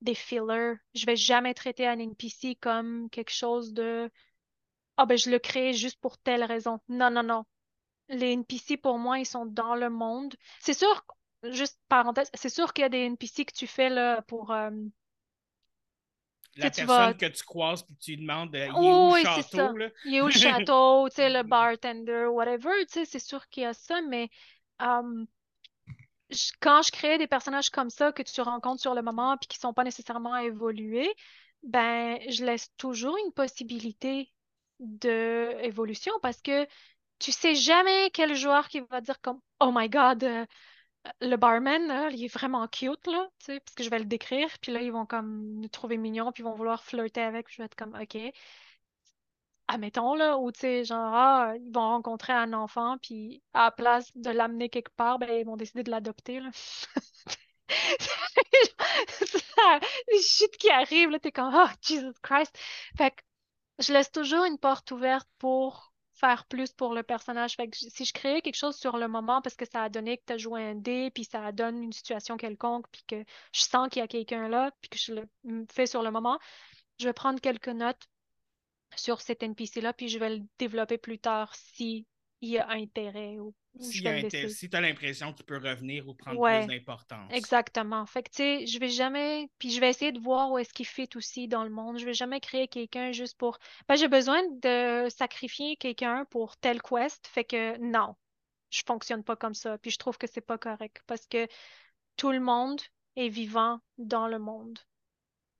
des fillers. Je vais jamais traiter un NPC comme quelque chose de ah ben je le crée juste pour telle raison. Non, non, non. Les NPC, pour moi, ils sont dans le monde. C'est sûr, juste parenthèse, c'est sûr qu'il y a des NPC que tu fais là pour. euh, La personne vas- que tu croises puis tu lui demandes euh, il est Oh, où oui, le château, là? Il est où le château, tu sais, le bartender, whatever, tu sais, c'est sûr qu'il y a ça, mais je- quand je crée des personnages comme ça que tu rencontres sur le moment puis qui sont pas nécessairement évolués, ben, je laisse toujours une possibilité de évolution parce que tu sais jamais quel joueur qui va dire comme Oh my God, euh, le barman, là, il est vraiment cute, là, tu sais, parce que je vais le décrire, puis là, ils vont comme le trouver mignon, puis ils vont vouloir flirter avec, puis je vais être comme OK. Admettons, là, ou tu sais, genre, ah, ils vont rencontrer un enfant, puis à la place de l'amener quelque part, ben, ils vont décider de l'adopter, là. Ça, Les qui arrivent, là, t'es comme, oh, Jesus Christ. Fait que je laisse toujours une porte ouverte pour faire plus pour le personnage. Si je créais quelque chose sur le moment parce que ça a donné que tu as joué un dé, puis ça donne une situation quelconque, puis que je sens qu'il y a quelqu'un là, puis que je le fais sur le moment, je vais prendre quelques notes sur cet NPC-là, puis je vais le développer plus tard si y a intérêt ou, si tu as l'impression qu'il peut revenir ou prendre Ouais, plus d'importance. Exactement. Fait que, tu sais, je vais jamais. Puis je vais essayer de voir où est-ce qu'il fit aussi dans le monde. Je vais jamais créer quelqu'un juste pour. Ben, j'ai besoin de sacrifier quelqu'un pour tel quest. Fait que non, je fonctionne pas comme ça. Puis je trouve que c'est pas correct parce que tout le monde est vivant dans le monde.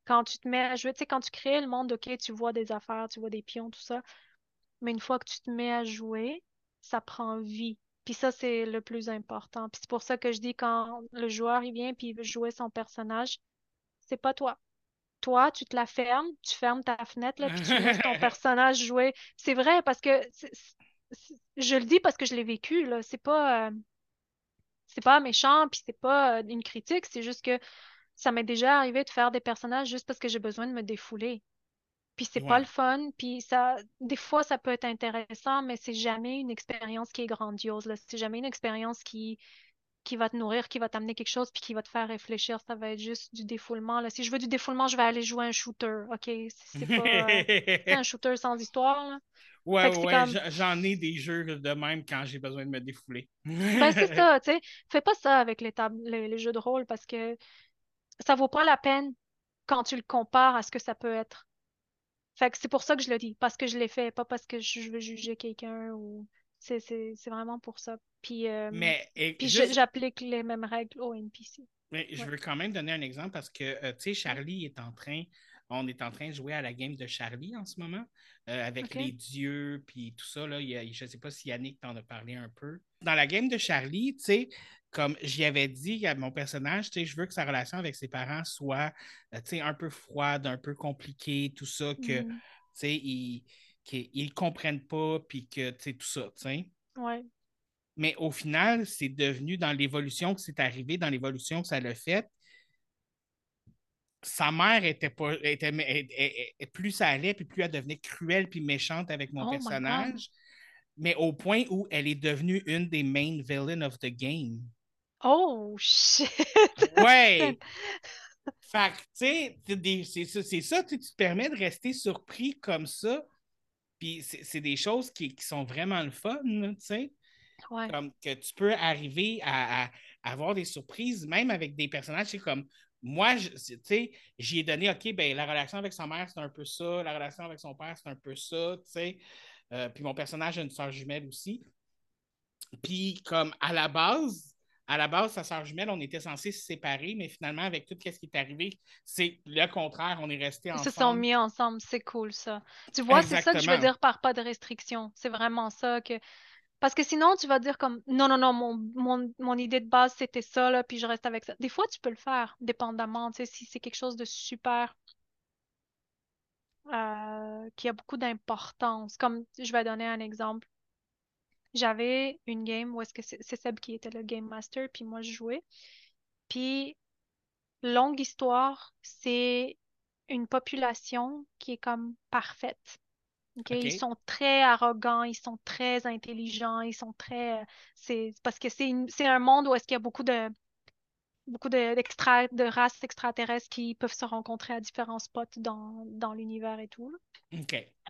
Quand tu te mets à jouer, tu sais, quand tu crées le monde, OK, tu vois des affaires, tu vois des pions, tout ça. Mais une fois que tu te mets à jouer, ça prend vie. Puis ça, c'est le plus important. Puis c'est pour ça que je dis quand le joueur il vient puis il veut jouer son personnage, c'est pas toi. Toi, tu te la fermes, tu fermes ta fenêtre là, puis tu laisses ton personnage jouer. C'est vrai parce que je le dis parce que je l'ai vécu là. C'est pas euh, c'est pas méchant puis c'est pas euh, une critique. C'est juste que ça m'est déjà arrivé de faire des personnages juste parce que j'ai besoin de me défouler. Puis c'est pas le fun, puis ça, des fois ça peut être intéressant, mais c'est jamais une expérience qui est grandiose, là. C'est jamais une expérience qui, qui va te nourrir, qui va t'amener quelque chose, puis qui va te faire réfléchir. Ça va être juste du défoulement, là. Si je veux du défoulement, je vais aller jouer un shooter, OK? C'est pas euh, un shooter sans histoire, là. Ouais, ouais, comme- j'en ai des jeux de même quand j'ai besoin de me défouler. Ben c'est ça, tu sais. Fais pas ça avec les, les, les jeux de rôle parce que ça vaut pas la peine quand tu le compares à ce que ça peut être. Fait que c'est pour ça que je le dis, parce que je l'ai fait, pas parce que je veux juger quelqu'un ou c'est c'est c'est vraiment pour ça. Puis euh, Mais et puis je- j'applique les mêmes règles au NPC. Mais je veux quand même donner un exemple parce que, euh, tu sais, Charlie est en train, on est en train de jouer à la game de Charlie en ce moment, euh, avec les dieux, puis tout ça. Là, Il y a- je ne sais pas si Yannick t'en a parlé un peu. Dans la game de Charlie, tu sais, comme j'y avais dit à mon personnage, je veux que sa relation avec ses parents soit, euh, un peu froide, un peu compliquée, tout ça, que, ils ne comprennent pas, puis que, tout ça. Ouais. Mais au final, c'est devenu dans l'évolution que c'est arrivé, dans l'évolution que ça l'a fait. sa mère était pas était, plus ça allait puis plus elle devenait cruelle puis méchante avec mon Oh personnage mais au point où elle est devenue une des main villains of the game Oh shit! ouais fait que tu sais c'est ça tu te permets de rester surpris comme ça puis c'est des choses qui, qui, sont vraiment le fun tu sais Ouais. comme que tu peux arriver à, à, avoir des surprises même avec des personnages c'est comme moi, tu sais, j'y ai donné, OK, ben la relation avec sa mère, c'est un peu ça, la relation avec son père, c'est un peu ça, tu sais. Euh, puis mon personnage a une soeur jumelle aussi. Puis comme à la base, à la base, sa soeur jumelle, on était censé se séparer, mais finalement, avec tout ce qui est arrivé, c'est le contraire, on est resté ensemble. Ils se sont mis ensemble, c'est cool ça. Tu vois, c'est ça que je veux dire par pas de restriction. C'est vraiment ça que parce que sinon, tu vas dire comme non, non, non, mon, mon, mon idée de base, c'était ça, là, puis je reste avec ça. Des fois, tu peux le faire, dépendamment, tu sais, si c'est quelque chose de super euh, qui a beaucoup d'importance. Comme je vais donner un exemple. J'avais une game où est-ce que c'est Seb qui était le game master, puis moi je jouais. Puis, longue histoire, c'est une population qui est comme parfaite. Ils sont très arrogants, ils sont très intelligents, ils sont très. C'est parce que c'est un monde où est-ce qu'il y a beaucoup de beaucoup de, de races extraterrestres qui peuvent se rencontrer à différents spots dans, dans l'univers et tout.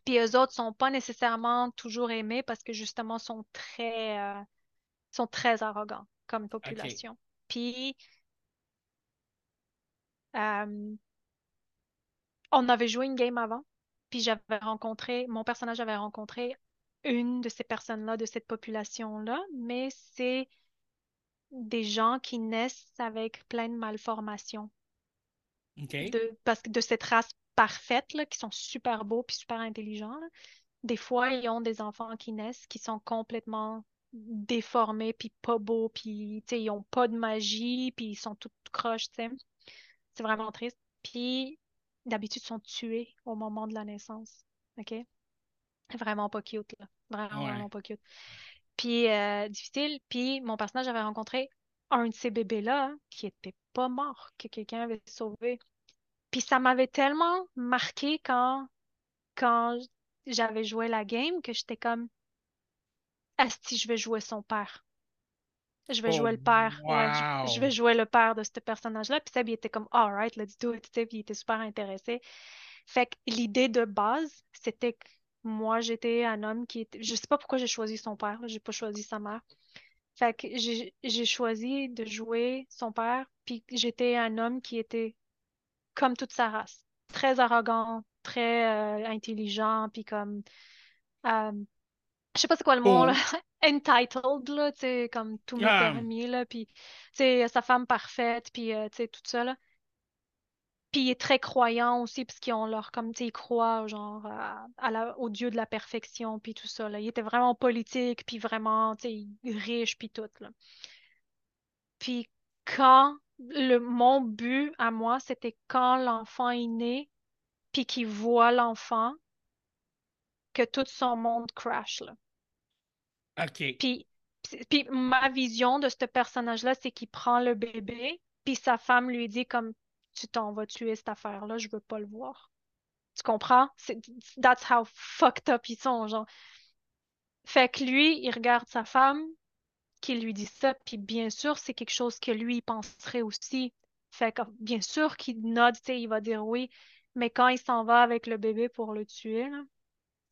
Puis eux autres sont pas nécessairement toujours aimés parce que justement sont très euh, sont très arrogants comme population. Puis euh, on avait joué une game avant. Puis j'avais rencontré, mon personnage avait rencontré une de ces personnes-là, de cette population-là, mais c'est des gens qui naissent avec plein de malformations. De, parce que de cette race parfaite, là, qui sont super beaux puis super intelligents, des fois, ils ont des enfants qui naissent qui sont complètement déformés puis pas beaux, puis ils n'ont pas de magie, puis ils sont tout croches, C'est vraiment triste. Puis d'habitude sont tués au moment de la naissance. OK? Vraiment pas cute, là. Vraiment, vraiment pas cute. Puis, euh, difficile. Puis, mon personnage avait rencontré un de ces bébés-là qui était pas mort, que quelqu'un avait sauvé. Puis, ça m'avait tellement marqué quand, quand j'avais joué la game que j'étais comme, si je vais jouer son père. Je vais jouer le père. je, vais jouer le père de ce personnage-là. Puis Seb, il était comme, alright, let's do it. Puis il était super intéressé. Fait que l'idée de base, c'était que moi, j'étais un homme qui était. Je sais pas pourquoi j'ai choisi son père. J'ai pas choisi sa mère. Fait que j'ai choisi de jouer son père. Puis j'étais un homme qui était comme toute sa race. Très arrogant, très euh, intelligent. Puis comme. Euh, je sais pas c'est quoi le mot, là. entitled, là, tu sais, comme tout me ah. permis, là, puis, tu sais, sa femme parfaite, puis, euh, tu sais, tout ça, là. Puis il est très croyant aussi, parce qu'ils ont leur, comme, tu croient, genre, à, la, au Dieu de la perfection, puis tout ça, là. Il était vraiment politique, puis vraiment, tu sais, riche, puis tout, là. Puis quand, le, mon but à moi, c'était quand l'enfant est né, puis qu'il voit l'enfant, que tout son monde crash, là. OK. Puis, puis ma vision de ce personnage-là, c'est qu'il prend le bébé, puis sa femme lui dit comme tu t'en vas tuer cette affaire-là, je veux pas le voir. Tu comprends? That's how fucked up ils sont, genre. Fait que lui, il regarde sa femme qui lui dit ça, puis bien sûr, c'est quelque chose que lui, il penserait aussi. Fait que bien sûr qu'il sais, il va dire oui, mais quand il s'en va avec le bébé pour le tuer,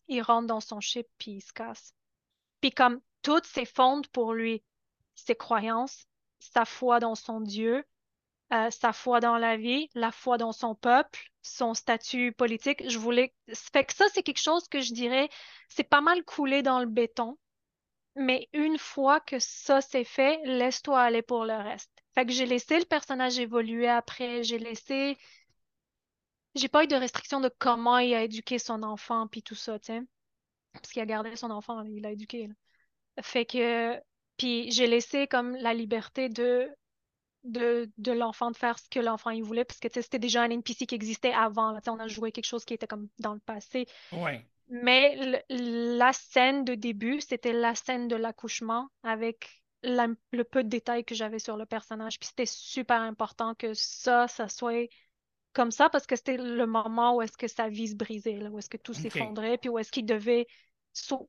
il rentre dans son chip, puis il se casse. Puis comme tout s'effondre pour lui, ses croyances, sa foi dans son Dieu, euh, sa foi dans la vie, la foi dans son peuple, son statut politique. Je voulais. Fait que ça, c'est quelque chose que je dirais, c'est pas mal coulé dans le béton. Mais une fois que ça c'est fait, laisse-toi aller pour le reste. Fait que j'ai laissé le personnage évoluer après, j'ai laissé. J'ai pas eu de restriction de comment il a éduqué son enfant, puis tout ça, tu. Parce qu'il a gardé son enfant, il l'a éduqué. Fait que, puis j'ai laissé comme la liberté de, de, de l'enfant de faire ce que l'enfant il voulait, parce que c'était déjà un NPC qui existait avant. on a joué quelque chose qui était comme dans le passé. Ouais. Mais la scène de début, c'était la scène de l'accouchement avec le peu de détails que j'avais sur le personnage. Puis c'était super important que ça, ça soit comme ça parce que c'était le moment où est-ce que sa vie se brisait, là, où est-ce que tout s'effondrait, puis où est-ce qu'il devait,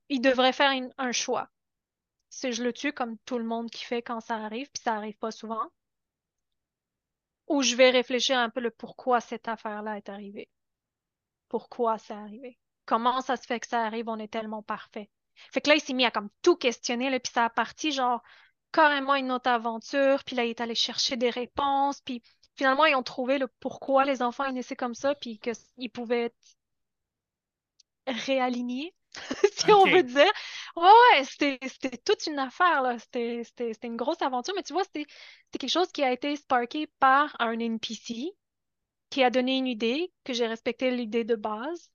il devrait faire une- un choix. Si je le tue comme tout le monde qui fait quand ça arrive, puis ça arrive pas souvent, ou je vais réfléchir un peu le pourquoi cette affaire-là est arrivée. Pourquoi c'est arrivé? Comment ça se fait que ça arrive, on est tellement parfait? Fait que là, il s'est mis à comme tout questionner, là, puis ça a parti genre carrément une autre aventure, puis là, il est allé chercher des réponses, puis finalement, ils ont trouvé le pourquoi les enfants ils naissaient comme ça, puis qu'ils pouvaient être réalignés, si on veut dire. Ouais, c'était toute une affaire, là. C'était une grosse aventure, mais tu vois, c'était quelque chose qui a été sparké par un NPC qui a donné une idée, que j'ai respecté l'idée de base,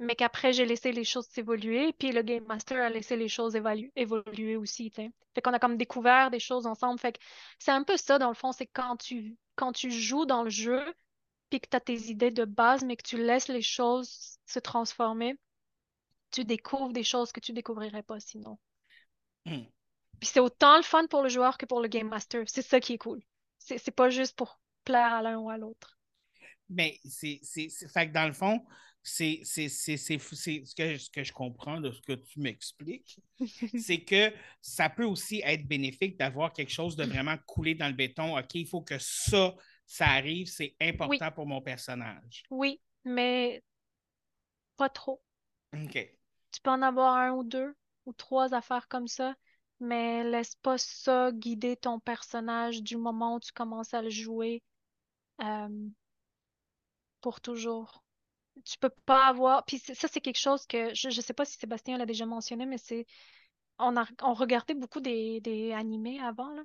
mais qu'après, j'ai laissé les choses s'évoluer, puis le Game Master a laissé les choses évoluer aussi, tu sais. Fait qu'on a comme découvert des choses ensemble. Fait que c'est un peu ça, dans le fond, c'est quand tu, quand tu joues dans le jeu, puis que tu as tes idées de base, mais que tu laisses les choses se transformer, tu découvres des choses que tu découvrirais pas sinon. Hmm. Puis c'est autant le fun pour le joueur que pour le Game Master. C'est ça qui est cool. C'est c'est pas juste pour plaire à l'un ou à l'autre. Mais c'est, c'est, c'est- fait que dans le fond, c'est, c'est, c'est, c'est, c'est- ce, que, ce que je comprends de ce que tu m'expliques, c'est que ça peut aussi être bénéfique d'avoir quelque chose de vraiment coulé dans le béton. OK, il faut que ça, ça arrive, c'est important pour mon personnage. Oui, mais pas trop. OK. Tu peux en avoir un ou deux ou trois affaires comme ça, mais laisse pas ça guider ton personnage du moment où tu commences à le jouer euh, pour toujours. Tu peux pas avoir. Puis ça, c'est quelque chose que je, je sais pas si Sébastien l'a déjà mentionné, mais c'est. On a, on regardait beaucoup des, des animés avant, là.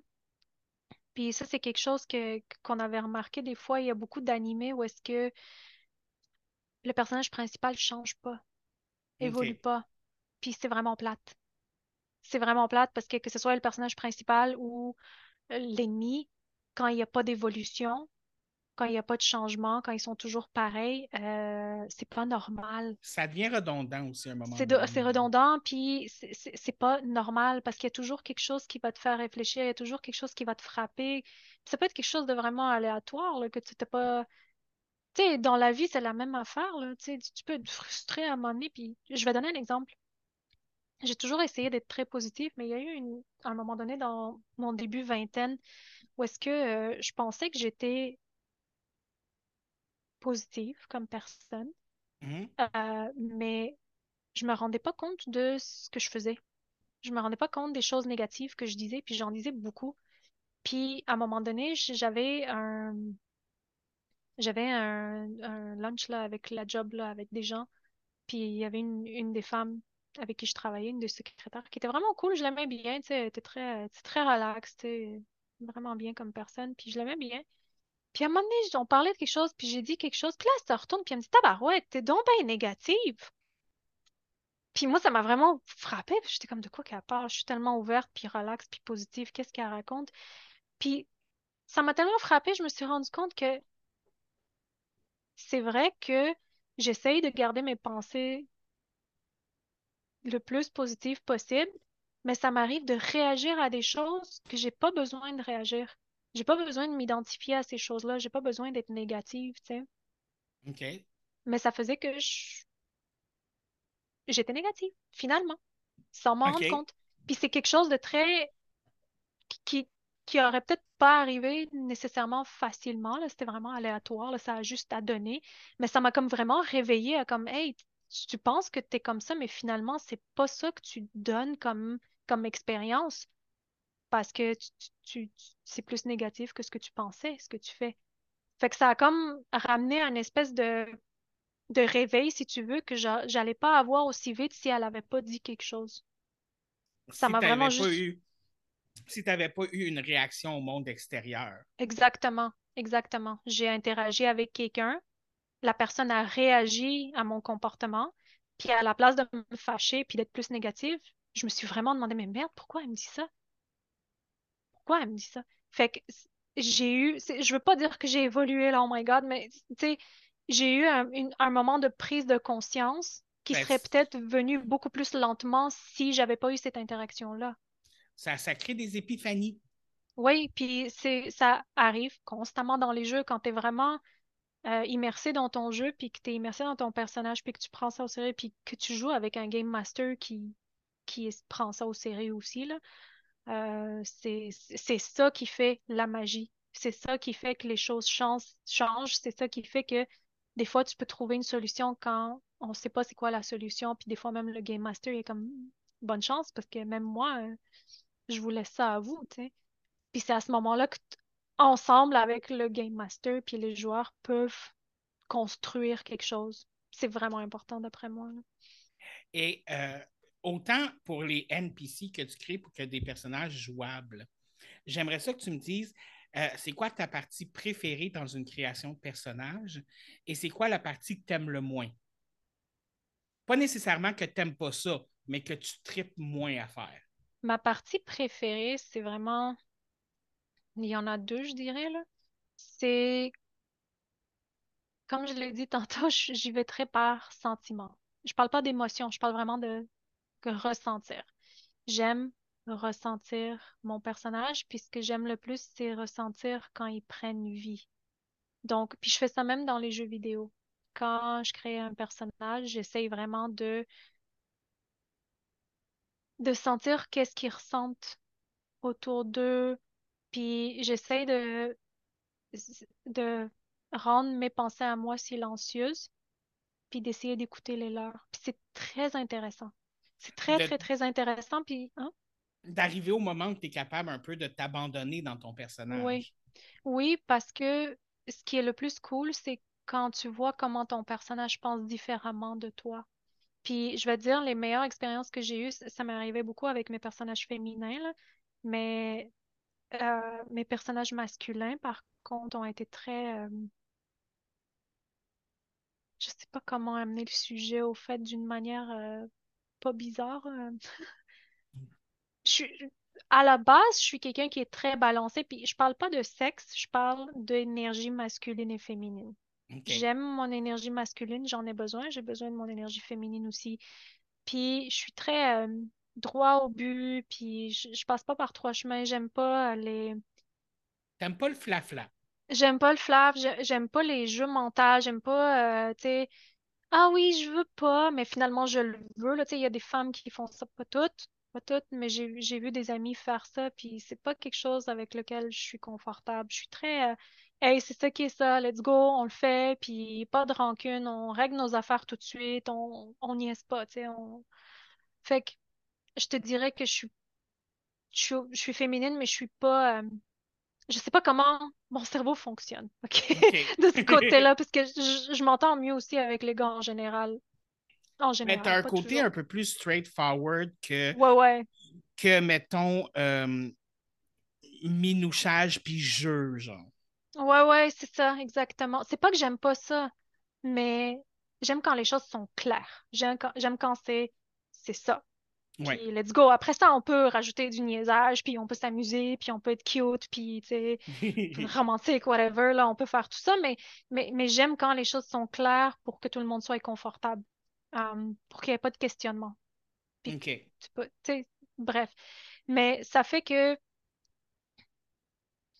Puis ça, c'est quelque chose que, qu'on avait remarqué des fois. Il y a beaucoup d'animés où est-ce que le personnage principal change pas, évolue pas. Puis c'est vraiment plate. C'est vraiment plate parce que que ce soit le personnage principal ou euh, l'ennemi, quand il n'y a pas d'évolution, quand il n'y a pas de changement, quand ils sont toujours pareils, euh, c'est pas normal. Ça devient redondant aussi à un moment C'est de- c'est redondant, puis c'est c'est- c'est pas normal parce qu'il y a toujours quelque chose qui va te faire réfléchir, il y a toujours quelque chose qui va te frapper. Ça peut être quelque chose de vraiment aléatoire, là, que tu t'es pas. Tu sais, dans la vie, c'est la même affaire, là. Tu sais, tu peux être frustré à un moment donné, puis je vais donner un exemple. J'ai toujours essayé d'être très positive, mais il y a eu une- un moment donné dans mon début vingtaine où est-ce que euh, je pensais que j'étais positive comme personne, Mhm. euh, mais je me rendais pas compte de ce que je faisais. Je me rendais pas compte des choses négatives que je disais, puis j'en disais beaucoup. Puis à un moment donné, j'avais un j'avais un, un lunch là avec la job là avec des gens, puis il y avait une, une des femmes avec qui je travaillais, une des secrétaires, qui était vraiment cool, je l'aimais bien, elle était très, très relax, vraiment bien comme personne, puis je l'aimais bien. Puis à un moment donné, on parlait de quelque chose, puis j'ai dit quelque chose, puis là, elle se retourne, puis elle me dit, Tabarouette, t'es donc bien négative. Puis moi, ça m'a vraiment frappée, j'étais comme, de quoi qu'elle parle? Je suis tellement ouverte, puis relax, puis positive, qu'est-ce qu'elle raconte? Puis ça m'a tellement frappée, je me suis rendu compte que c'est vrai que j'essaye de garder mes pensées le plus positives possible, mais ça m'arrive de réagir à des choses que j'ai pas besoin de réagir. J'ai pas besoin de m'identifier à ces choses-là, j'ai pas besoin d'être négative, tu sais. OK. Mais ça faisait que je- j'étais négative, finalement, sans m'en rendre compte. Puis c'est quelque chose de très qui, qui aurait peut-être pas arrivé nécessairement facilement, là. C'était vraiment aléatoire, là. Ça a juste à donner. Mais ça m'a comme vraiment réveillée à comme, hey, tu, penses que tu es comme ça, mais finalement, c'est pas ça que tu donnes comme, comme expérience. Parce que tu, tu- tu- c'est plus négatif que ce que tu pensais, ce que tu fais. Fait que ça a comme ramené un espèce de, de réveil, si tu veux, que j'a- j'allais pas avoir aussi vite si elle avait pas dit quelque chose. Ça Si m'a vraiment juste. eu, si tu n'avais pas eu une réaction au monde extérieur. Exactement, exactement. J'ai interagi avec quelqu'un, la personne a réagi à mon comportement, puis à la place de me fâcher puis d'être plus négative, je me suis vraiment demandé, mais merde, pourquoi elle me dit ça? Pourquoi elle me dit ça? Fait que j'ai eu, je veux pas dire que j'ai évolué là, oh my God, mais tu sais, j'ai eu un, une- un moment de prise de conscience qui Ben, serait peut-être venu beaucoup plus lentement si j'avais pas eu cette interaction-là. Ça, ça crée des épiphanies. Oui, puis c'est ça arrive constamment dans les jeux quand tu es vraiment euh, immersé dans ton jeu, puis que tu es immersé dans ton personnage, puis que tu prends ça au sérieux, puis que tu joues avec un game master qui, qui prend ça au sérieux aussi, là, euh, c'est ça qui fait la magie. C'est ça qui fait que les choses changent. changent. C'est ça qui fait que des fois, tu peux trouver une solution quand on ne sait pas c'est quoi la solution. Puis des fois, même le Game Master est comme bonne chance parce que même moi, euh, je vous laisse ça à vous. sais. Puis c'est à ce moment-là que ensemble avec le Game Master, puis les joueurs peuvent construire quelque chose. C'est vraiment important d'après moi. Et euh, autant pour les NPC que tu crées pour que des personnages jouables, j'aimerais ça que tu me dises, euh, c'est quoi ta partie préférée dans une création de personnage et c'est quoi la partie que tu aimes le moins? Pas nécessairement que tu n'aimes pas ça, mais que tu tripes moins à faire. Ma partie préférée, c'est vraiment il y en a deux, je dirais, là. C'est, comme je l'ai dit tantôt, j'y vais très par sentiment. Je parle pas d'émotion, je parle vraiment de, ressentir. J'aime ressentir mon personnage, puis ce que j'aime le plus, c'est ressentir quand ils prennent vie. Donc, puis je fais ça même dans les jeux vidéo. Quand je crée un personnage, j'essaye vraiment de de sentir qu'est-ce qu'ils ressentent autour d'eux, puis j'essaie de, de rendre mes pensées à moi silencieuses, puis d'essayer d'écouter les leurs. Puis c'est très intéressant. C'est très, très, très intéressant. Puis, hein? D'arriver au moment où tu es capable un peu de t'abandonner dans ton personnage. Oui. Oui, parce que ce qui est le plus cool, c'est quand tu vois comment ton personnage pense différemment de toi. Puis, je vais te dire, les meilleures expériences que j'ai eues, ça m'arrivait beaucoup avec mes personnages féminins, là, mais euh, mes personnages masculins, par contre, ont été très... Euh, je sais pas comment amener le sujet au fait d'une manière euh, pas bizarre. je à la base, je suis quelqu'un qui est très balancé, puis je parle pas de sexe, je parle d'énergie masculine et féminine. J'aime mon énergie masculine, j'en ai besoin, j'ai besoin de mon énergie féminine aussi. Puis je suis très droit au but, puis je, passe pas par trois chemins. J'aime pas les. T'aimes pas le flafla? J'aime pas le flaf, j'aime pas les jeux mentaux, j'aime pas, euh, tu sais, ah oui, je veux pas, mais finalement je le veux. Là, tu sais, il y a des femmes qui font ça, pas toutes, pas toutes, mais j'ai vu des amis faire ça, puis c'est pas quelque chose avec lequel je suis confortable. Je suis très, euh, hey, c'est ça qui est ça, let's go, on le fait, puis pas de rancune, on règle nos affaires tout de suite, on, on n'y est pas, tu sais. On... Fait que je te dirais que je suis, je suis, féminine, mais je suis pas. Euh, je sais pas comment mon cerveau fonctionne, OK? de ce côté-là, parce que je, m'entends mieux aussi avec les gars en général. En général. Mais tu as un côté un peu plus straightforward que. Ouais, ouais. Que, mettons, euh, minouchage puis jeu, genre. Ouais, ouais, c'est ça, exactement. C'est pas que j'aime pas ça, mais j'aime quand les choses sont claires. J'aime quand, quand c'est c'est ça. Puis let's go. Après ça, on peut rajouter du niaisage, puis on peut s'amuser, puis on peut être cute, puis tu sais, romantique, whatever. Là, on peut faire tout ça, mais, mais, mais j'aime quand les choses sont claires pour que tout le monde soit confortable, um, pour qu'il n'y ait pas de questionnement. Puis, tu peux, bref. Mais ça fait que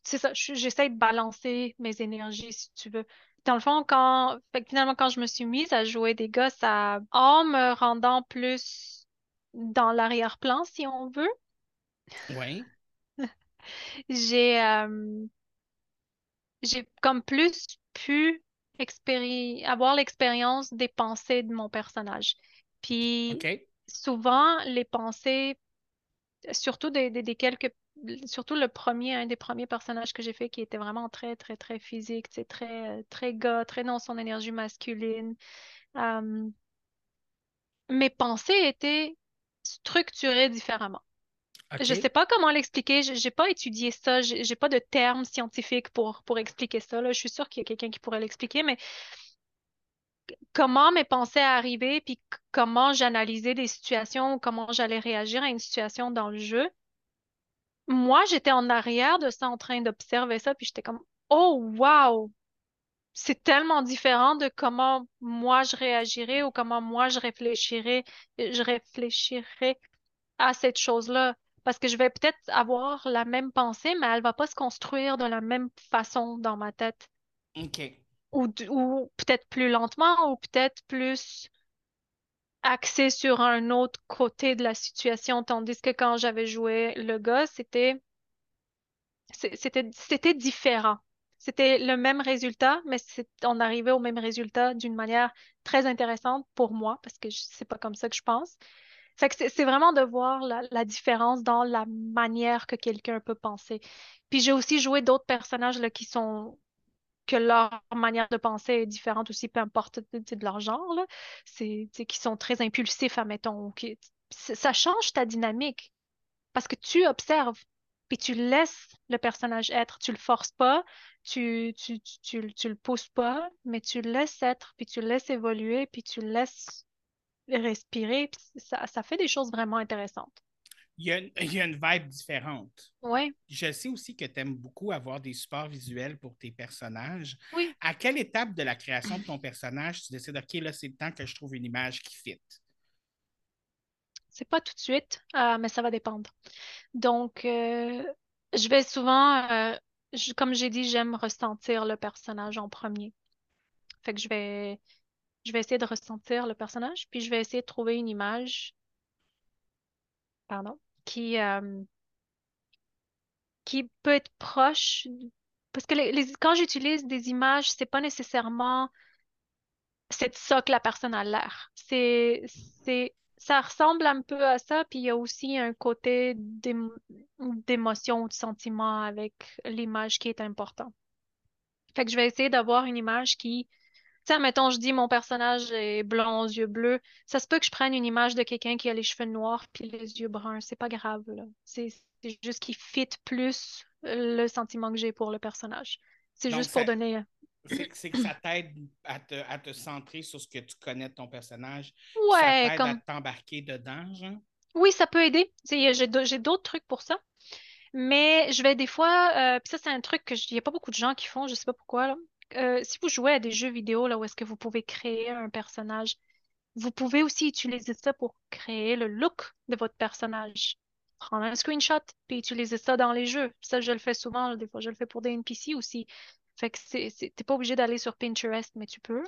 c'est ça, j'essaie de balancer mes énergies, si tu veux. Dans le fond, quand finalement, quand je me suis mise à jouer des gosses, en me rendant plus dans l'arrière-plan, si on veut. Oui. j'ai j'ai comme plus pu avoir l'expérience des pensées de mon personnage. Puis souvent, les pensées, surtout des, des, quelques surtout le premier, un des premiers personnages que j'ai fait qui était vraiment très, très, très physique, c'est très, très gars, très dans son énergie masculine. mes pensées étaient structuré différemment. Je ne sais pas comment l'expliquer. Je n'ai pas étudié ça. Je n'ai pas de termes scientifiques pour, pour expliquer ça. Là. Je suis sûre qu'il y a quelqu'un qui pourrait l'expliquer, mais comment mes pensées arrivaient, puis comment j'analysais des situations, comment j'allais réagir à une situation dans le jeu. Moi, j'étais en arrière de ça, en train d'observer ça, puis j'étais comme, oh, wow! c'est tellement différent de comment moi je réagirais ou comment moi je réfléchirais, je réfléchirais à cette chose-là. Parce que je vais peut-être avoir la même pensée, mais elle va pas se construire de la même façon dans ma tête. OK. ou peut-être plus lentement ou peut-être plus axé sur un autre côté de la situation, tandis que quand j'avais joué le gars, c'était c'était c'était différent. C'était le même résultat, mais on arrivait au même résultat d'une manière très intéressante pour moi, parce que c'est pas comme ça que je pense. Fait que c'est c'est vraiment de voir la, la différence dans la manière que quelqu'un peut penser. Puis j'ai aussi joué d'autres personnages là, qui sont que leur manière de penser est différente aussi, peu importe de leur genre. C'est, qui sont très impulsifs, admettons. qui- ça change ta dynamique parce que tu observes, puis tu laisses le personnage être. Tu le forces pas, tu, tu, tu, tu, tu le pousses pas, mais tu le laisses être, puis tu le laisses évoluer, puis tu le laisses respirer, ça, ça fait des choses vraiment intéressantes. Il y a, il y a une vibe différente. Oui, Je sais aussi que tu aimes beaucoup avoir des supports visuels pour tes personnages. oui. À quelle étape de la création de ton personnage tu décides, OK, là, c'est le temps que je trouve une image qui fit? C'est pas tout de suite, euh, mais ça va dépendre. Donc, euh, je vais souvent, euh, je- comme j'ai dit, j'aime ressentir le personnage en premier. Fait que je vais, je vais essayer de ressentir le personnage, puis je vais essayer de trouver une image, pardon, qui, euh, qui peut être proche. Parce que les, quand j'utilise des images, c'est pas nécessairement c'est ça que la personne a l'air. C'est, c'est, ça ressemble un peu à ça, puis il y a aussi un côté d'ém- d'émotion ou de sentiment avec l'image qui est important. Fait que je vais essayer d'avoir une image qui, sais, mettons, je dis mon personnage est blond aux yeux bleus. Ça se peut que je prenne une image de quelqu'un qui a les cheveux noirs puis les yeux bruns. C'est pas grave, là. C'est c'est juste qu'il fit plus le sentiment que j'ai pour le personnage. C'est juste pour donner. C'est c'est que ça t'aide à te, à te centrer sur ce que tu connais de ton personnage. Ouais, ça à t'embarquer dedans, genre? Oui, ça peut aider. J'ai d'au- j'ai d'autres trucs pour ça. Mais je vais des fois, euh, puis ça, c'est un truc que il n'y a pas beaucoup de gens qui font, je sais pas pourquoi, là. Euh, si vous jouez à des jeux vidéo là, où est-ce que vous pouvez créer un personnage, vous pouvez aussi utiliser ça pour créer le look de votre personnage. Prendre un screenshot, puis utiliser ça dans les jeux. Ça, je le fais souvent, là, des fois, je le fais pour des NPC aussi. Fait que t'es pas obligé d'aller sur Pinterest, mais tu peux.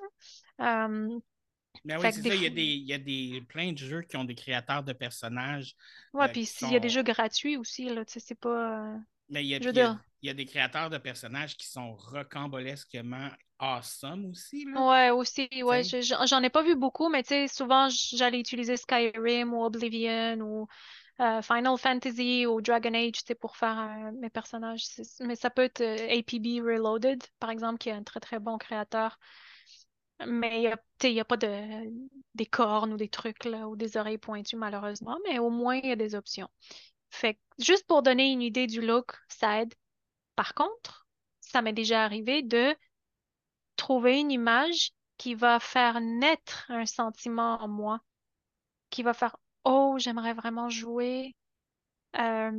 Mais oui, c'est ça. Il y a des, il y a des, plein de jeux qui ont des créateurs de personnages. ouais, euh, puis s'il y a des jeux gratuits aussi, là, tu sais, c'est pas. euh, Mais il y a, Je veux il y a- il y a des créateurs de personnages qui sont rocambolesquement awesome aussi. Là. Ouais, aussi, ouais, je- j'en ai pas vu beaucoup, mais tu sais, souvent j'allais utiliser Skyrim ou Oblivion ou euh, Final Fantasy ou Dragon Age, tu sais, pour faire euh, mes personnages. Mais ça peut être euh, APB Reloaded, par exemple, qui est un très très bon créateur. Mais il y a, pas de des cornes ou des trucs là, ou des oreilles pointues, malheureusement, mais au moins il y a des options. Fait que juste pour donner une idée du look, ça aide. Par contre, ça m'est déjà arrivé de trouver une image qui va faire naître un sentiment en moi, qui va faire Oh, j'aimerais vraiment jouer, euh,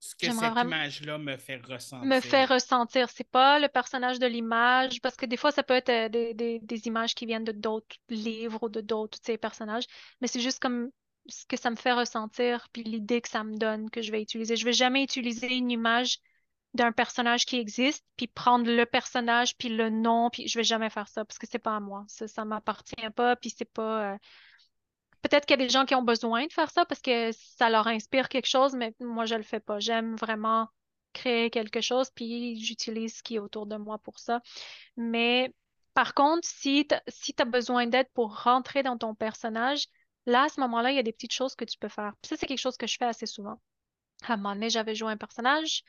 Ce que cette vraiment- image-là me fait ressentir. me fait ressentir. C'est pas le personnage de l'image, parce que des fois, ça peut être euh, des, des- des images qui viennent de d'autres livres ou de d'autres personnages, mais c'est juste comme ce que ça me fait ressentir, puis l'idée que ça me donne que je vais utiliser. Je vais jamais utiliser une image d'un personnage qui existe, puis prendre le personnage, puis le nom, puis je vais jamais faire ça parce que c'est pas à moi. Ça, ça m'appartient pas, puis c'est pas. euh, Peut-être qu'il y a des gens qui ont besoin de faire ça parce que ça leur inspire quelque chose, mais moi, je le fais pas. J'aime vraiment créer quelque chose, puis j'utilise ce qui est autour de moi pour ça. Mais par contre, si tu si as besoin d'aide pour rentrer dans ton personnage, là, à ce moment-là, il y a des petites choses que tu peux faire. Ça, c'est quelque chose que je fais assez souvent. À un moment donné, j'avais joué un personnage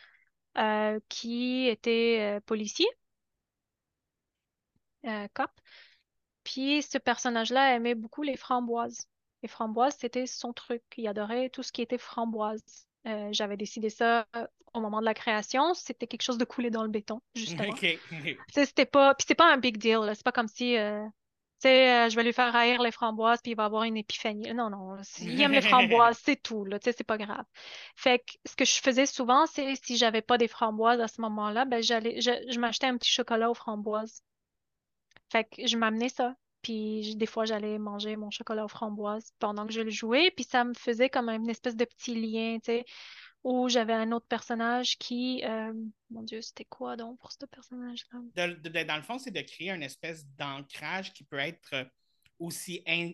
euh, qui était euh, policier, euh, cop. Puis ce personnage-là aimait beaucoup les framboises. Les framboises, c'était son truc. Il adorait tout ce qui était framboise. J'avais décidé ça au moment de la création. C'était quelque chose de coulé dans le béton, justement. OK. Tu sais, c'était pas, puis c'est pas un big deal. C'est pas comme si, sais, euh, je vais lui faire haïr les framboises puis il va avoir une épiphanie. Non, non. Il aime les framboises, c'est tout. Là. Tu sais, c'est pas grave. Fait que ce que je faisais souvent, c'est si j'avais pas des framboises à ce moment-là, ben j'allais, je, je m'achetais un petit chocolat aux framboises. Fait que je m'amenais ça. Puis des fois, j'allais manger mon chocolat aux framboises pendant que je le jouais. Puis ça me faisait comme une espèce de petit lien, tu sais. Où j'avais un autre personnage qui. euh, mon Dieu, c'était quoi donc pour ce personnage-là? De- dans le fond, c'est de créer une espèce d'ancrage qui peut être aussi in-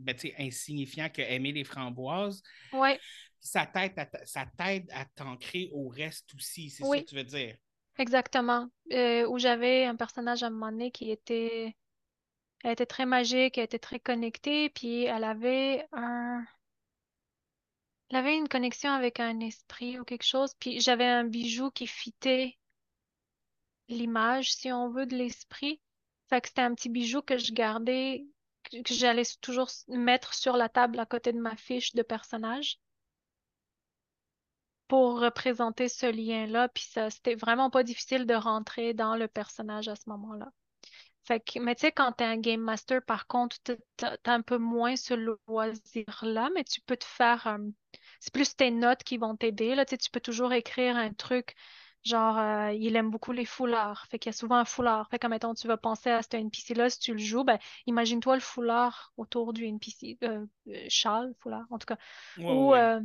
ben, insignifiant que aimer les framboises. T- ça t'aide à t'ancrer au reste aussi, c'est Oui. ça que tu veux dire? exactement. Euh, où j'avais un personnage à un moment donné qui était. Elle était très magique, elle était très connectée, puis elle avait un. Elle avait une connexion avec un esprit ou quelque chose, puis j'avais un bijou qui fitait l'image, si on veut, de l'esprit. Fait c'était un petit bijou que je gardais, que j'allais toujours mettre sur la table à côté de ma fiche de personnage pour représenter ce lien-là. Puis ça, c'était vraiment pas difficile de rentrer dans le personnage à ce moment-là. Fait que, mais tu sais, quand t'es un game master, par contre, t'as, un peu moins ce loisir-là, mais tu peux te faire, euh, c'est plus tes notes qui vont t'aider, là, tu peux toujours écrire un truc, genre, euh, il aime beaucoup les foulards, fait qu'il y a souvent un foulard, fait que, mettons, tu vas penser à ce NPC-là, si tu le joues, ben, imagine-toi le foulard autour du NPC, euh, euh, châle, foulard, en tout cas, Ouais, ou, ouais. euh,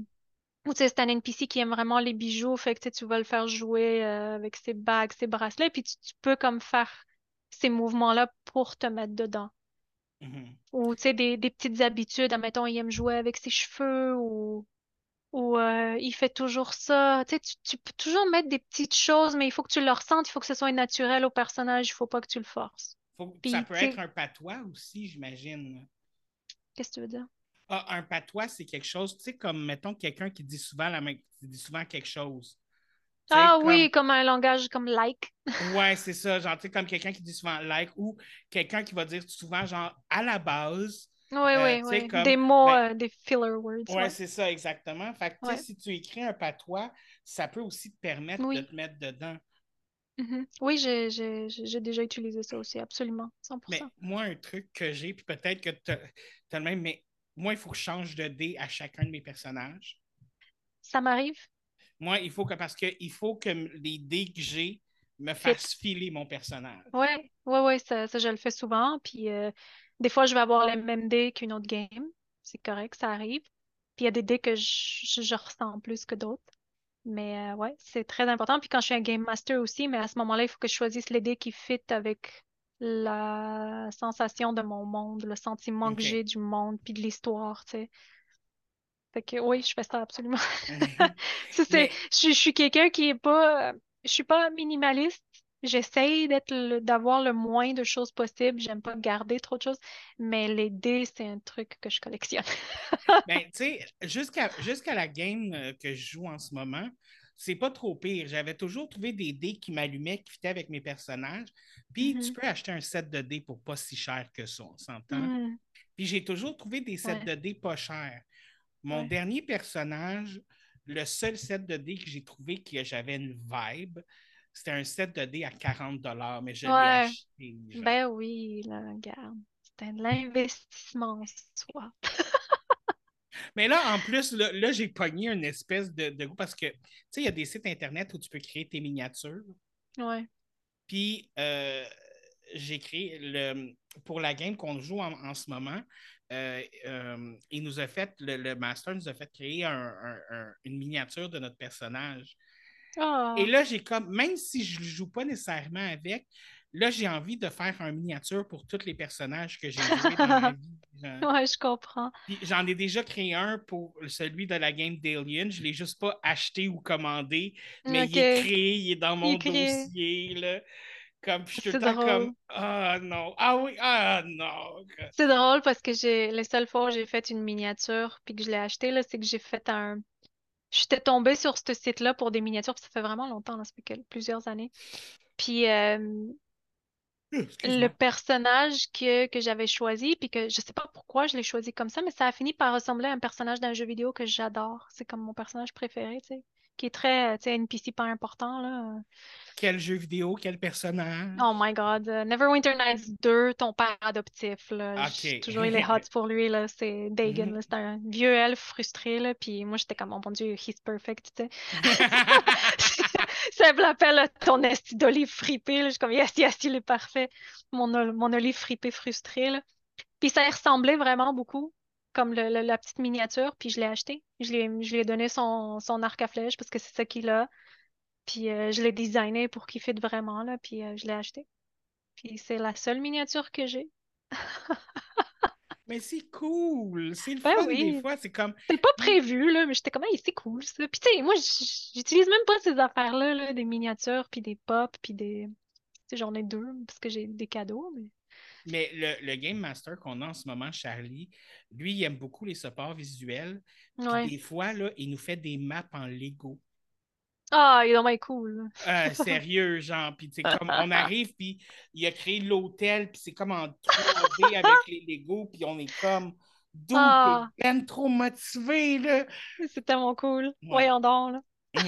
ou tu sais, c'est un NPC qui aime vraiment les bijoux, fait que tu vas le faire jouer avec ses bagues, ses bracelets, puis tu, tu peux comme faire ces mouvements-là pour te mettre dedans. Mhm. Ou tu sais, des, des petites habitudes, admettons, il aime jouer avec ses cheveux ou, ou euh, il fait toujours ça. Tu sais, tu, tu peux toujours mettre des petites choses, mais il faut que tu le ressentes, il faut que ce soit naturel au personnage, il faut pas que tu le forces. Faut- Puis, ça peut être un patois aussi, j'imagine. Qu'est-ce que tu veux dire? Ah, un patois, c'est quelque chose, tu sais, comme, mettons, quelqu'un qui dit souvent la même, qui dit souvent quelque chose. Ah comme- oui, comme un langage comme like. Ouais, c'est ça. Genre, tu sais, comme quelqu'un qui dit souvent like ou quelqu'un qui va dire souvent, genre, à la base. Oui, Euh, oui, oui. comme- Des mots, ben- euh, des filler words. Ouais, ouais. c'est ça, exactement. Fait que, tu sais, Ouais. si tu écris un patois, ça peut aussi te permettre Oui. de te mettre dedans. Mhm. Oui, j'ai j'ai- j'ai- j'ai déjà utilisé ça aussi, absolument, 100%. Mais moi, un truc que j'ai, puis peut-être que tu as le même, mais moi, il faut que je change de dé à chacun de mes personnages. Ça m'arrive. Moi, il faut que, parce que il faut que les dés que j'ai me fassent filer mon personnage. Ouais, ouais, ouais, ça, ça, je le fais souvent. Puis euh, des fois, je vais avoir les mêmes dés qu'une autre game. C'est correct, ça arrive. Puis il y a des dés que je, je, je ressens plus que d'autres. Mais euh, ouais, c'est très important. Puis quand je suis un game master aussi, mais à ce moment-là, il faut que je choisisse les dés qui fit avec la sensation de mon monde, le sentiment que j'ai du monde, puis de l'histoire, tu sais. Fait que oui, je fais ça absolument. Ça, c'est, Mais- je, suis- je suis quelqu'un qui est pas, je suis pas minimaliste. J'essaye d'être d'avoir le moins de choses possible. J'aime pas garder trop de choses, mais les dés, c'est un truc que je collectionne. Ben, tu sais, jusqu'à la game euh, que je joue en ce moment, c'est pas trop pire. J'avais toujours trouvé des dés qui m'allumaient, qui fitaient avec mes personnages. Puis tu Mhm. peux acheter un set de dés pour pas si cher que ça, on s'entend? Hmm. Puis j'ai toujours trouvé des sets Ouais. de dés pas chers. Mon Ouais. dernier personnage, le seul set de dés que j'ai trouvé que j'avais une vibe, c'était un set de dés à 40 mais je l'ai acheté. Ben oui, là, regarde. C'est de l'investissement en soi. Mais là, en plus, là, là, j'ai pogné une espèce de, de goût parce que, tu sais, il y a des sites Internet où tu peux créer tes miniatures. Ouais. Puis, euh, j'ai créé le, pour la game qu'on joue en, en ce moment. euh, euh, il nous a fait, le, le master nous a fait créer un- un- un- une miniature de notre personnage. Ah. Et là, j'ai comme, même si je ne joue pas nécessairement avec, là, j'ai envie de faire un miniature pour tous les personnages que j'ai joués dans ma vie. Ouais, je comprends. J'en ai déjà créé un pour celui de la game d'Alien. Je ne l'ai juste pas acheté ou commandé, mais il est créé, il est dans mon est dossier. Là. Comme, je suis tout le temps comme Ah non, ah oui, ah non. C'est drôle parce que j'ai les seules fois où j'ai fait une miniature puis que je l'ai acheté là, c'est que j'ai fait un j'étais tombée sur ce site-là pour des miniatures, puis ça fait vraiment longtemps, là, ça fait plusieurs années. Puis euh, le personnage que, que j'avais choisi, puis que je sais pas pourquoi je l'ai choisi comme ça, mais ça a fini par ressembler à un personnage d'un jeu vidéo que j'adore. C'est comme mon personnage préféré, tu sais, qui est très, tu sais, NPC pas important, là. Quel jeu vidéo, quel personnage? Oh my God. euh, Neverwinter Nights 2, ton père adoptif, là. Ok. J- Toujours, il est hot pour lui, là. C'est Dagon, là. C'est un vieux elfe frustré, là. Puis moi, j'étais comme, oh mon Dieu, he's perfect, tu sais. Ça me l'appelle ton esti d'olive fripée, là. Je suis comme, yes, yes, il est parfait. Mon, mon olive fripée frustrée, là. Puis ça y ressemblait vraiment beaucoup. Comme le- le- la petite miniature, puis je l'ai acheté. Je lui ai, je lui ai donné son, son arc à flèche parce que c'est ça qu'il a. Puis euh, je l'ai designé pour qu'il fitte vraiment, là, puis euh, je l'ai acheté. Puis c'est la seule miniature que j'ai. Mais c'est cool. C'est le Ben fun oui. des fois. C'est comme. C'est pas prévu, là, mais j'étais comme, Hey, c'est cool, ça. Puis tu sais, moi, j'utilise même pas ces affaires-là, là, des miniatures, puis des pops, puis des... Tu sais, j'en ai deux, parce que j'ai des cadeaux, mais... Mais le, le Game Master qu'on a en ce moment, Charlie, lui, il aime beaucoup les supports visuels. Ouais. des fois, là, il nous fait des maps en Lego. Ah, il est vraiment cool. Euh, sérieux, genre. Puis, comme on arrive, puis il a créé l'hôtel, puis c'est comme en 3D avec les Lego, puis on est comme. D'où Ah. t'es trop motivé, là. C'est tellement cool. Ouais. Voyons donc, là.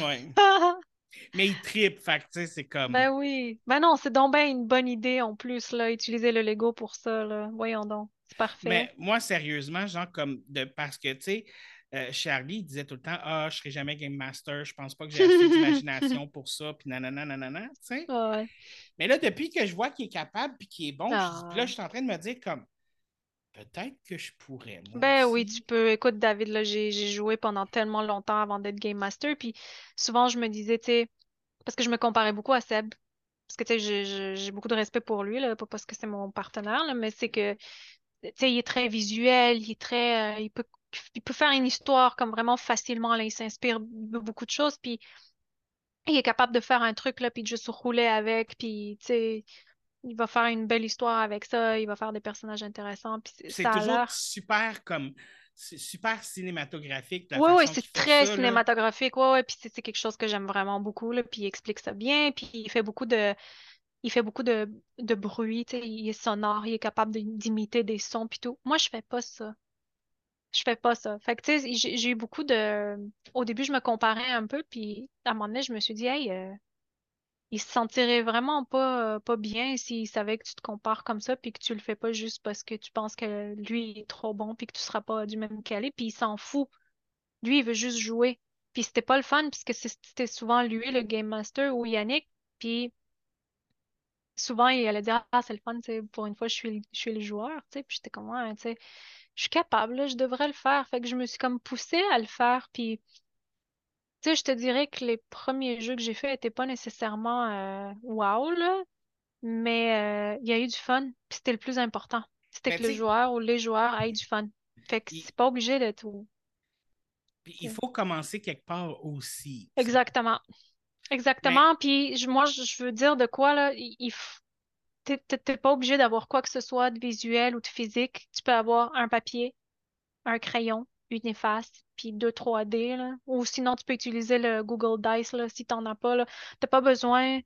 Ouais. Mais il tripe, fait tu sais, c'est comme. Ben oui. Ben non, c'est donc ben une bonne idée en plus, là, utiliser le Lego pour ça, là. Voyons donc. C'est parfait. Mais moi, sérieusement, genre, comme de parce que, tu sais, euh, Charlie il disait tout le temps Ah, je serai jamais Game Master, je pense pas que j'ai assez d'imagination pour ça, puis nanana, nanana, tu sais. Ah ouais. Mais là, depuis que je vois qu'il est capable, puis qu'il est bon, Ah. là, je suis en train de me dire, comme, peut-être que je pourrais, moi. Ben oui, tu peux. Écoute, David, là, j'ai joué pendant tellement longtemps avant d'être Game Master, puis souvent je me disais, tu sais, parce que je me comparais beaucoup à Seb, parce que tu sais, j'ai beaucoup de respect pour lui, là, pas parce que c'est mon partenaire, là, mais c'est que, tu sais, il est très visuel, il est très, euh, il peut, il peut faire une histoire comme vraiment facilement, là, il s'inspire de beaucoup de choses, puis il est capable de faire un truc, là, puis de juste rouler avec, puis, tu sais, il va faire une belle histoire avec ça, il va faire des personnages intéressants, c'est- toujours super, comme, c'est super cinématographique, Oui, oui, c'est très ça, cinématographique. Ouais, puis c'est quelque chose que j'aime vraiment beaucoup, là, puis il explique ça bien, puis il fait beaucoup de, il fait beaucoup de, de bruit, il est sonore, il est capable d'imiter des sons, puis tout. Moi, je fais pas ça. Je fais pas ça. Fait que, tu sais, j'ai j'ai eu beaucoup de... Au début, je me comparais un peu, puis à un moment donné, je me suis dit, hey, euh, il se sentirait vraiment pas, pas bien s'il savait que tu te compares comme ça, puis que tu le fais pas juste parce que tu penses que lui est trop bon, puis que tu seras pas du même calibre, puis il s'en fout. Lui, il veut juste jouer. Puis c'était pas le fun, puisque c'était souvent lui, le Game Master, ou Yannick. Puis souvent, il allait dire, Ah, c'est le fun, pour une fois, je suis, je suis le joueur. Puis j'étais comme, ouais, je suis capable, là, je devrais le faire. Fait que je me suis comme poussée à le faire. Puis, tu sais, je te dirais que les premiers jeux que j'ai faits n'étaient pas nécessairement euh, wow, là. Mais euh, il y a eu du fun. Puis c'était le plus important. C'était Mais que le joueur ou les joueurs aient du fun. Fait que Il- c'est pas obligé d'être... Puis il faut commencer quelque part aussi. Exactement. Exactement. Puis je- moi, je veux dire de quoi, là, il, t'es pas obligé d'avoir quoi que ce soit de visuel ou de physique. Tu peux avoir un papier, un crayon, une efface, puis deux 3D, là. Ou sinon, tu peux utiliser le Google Dice, là, si t'en as pas, là. T'as pas besoin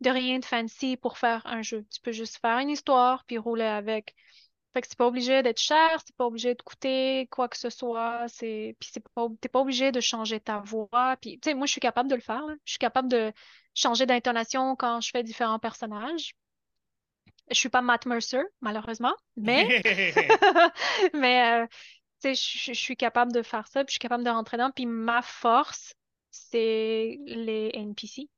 de rien de fancy pour faire un jeu. Tu peux juste faire une histoire, puis rouler avec. Fait que c'est pas obligé d'être cher, c'est pas obligé de coûter quoi que ce soit, c'est puis c'est pas t'es pas obligé de changer ta voix, puis tu sais moi je suis capable de le faire là. Je suis capable de changer d'intonation quand je fais différents personnages. Je suis pas Matt Mercer malheureusement, mais mais euh, tu sais je je- je suis capable de faire ça, puis je suis capable de rentrer dedans, puis ma force c'est les NPC.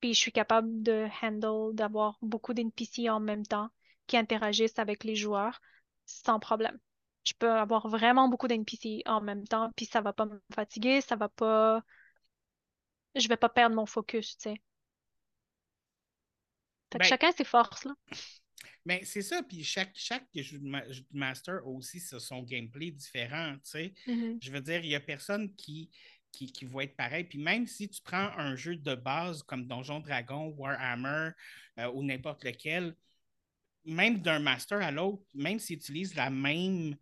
Puis je suis capable de handle, d'avoir beaucoup d'NPC en même temps qui interagissent avec les joueurs sans problème. Je peux avoir vraiment beaucoup d'NPC en même temps, puis ça va pas me fatiguer, ça va pas... Je vais pas perdre mon focus, tu sais. Fait que Ben, chacun ses forces, là. Mais c'est ça, puis chaque, chaque master aussi ce- son gameplay différent, tu sais. Mhm. Je veux dire, il n'y a personne qui, qui, qui va être pareil. Puis même si tu prends un jeu de base comme Donjon Dragon, Warhammer euh, ou n'importe lequel, même d'un master à l'autre, même s'ils utilisent la même,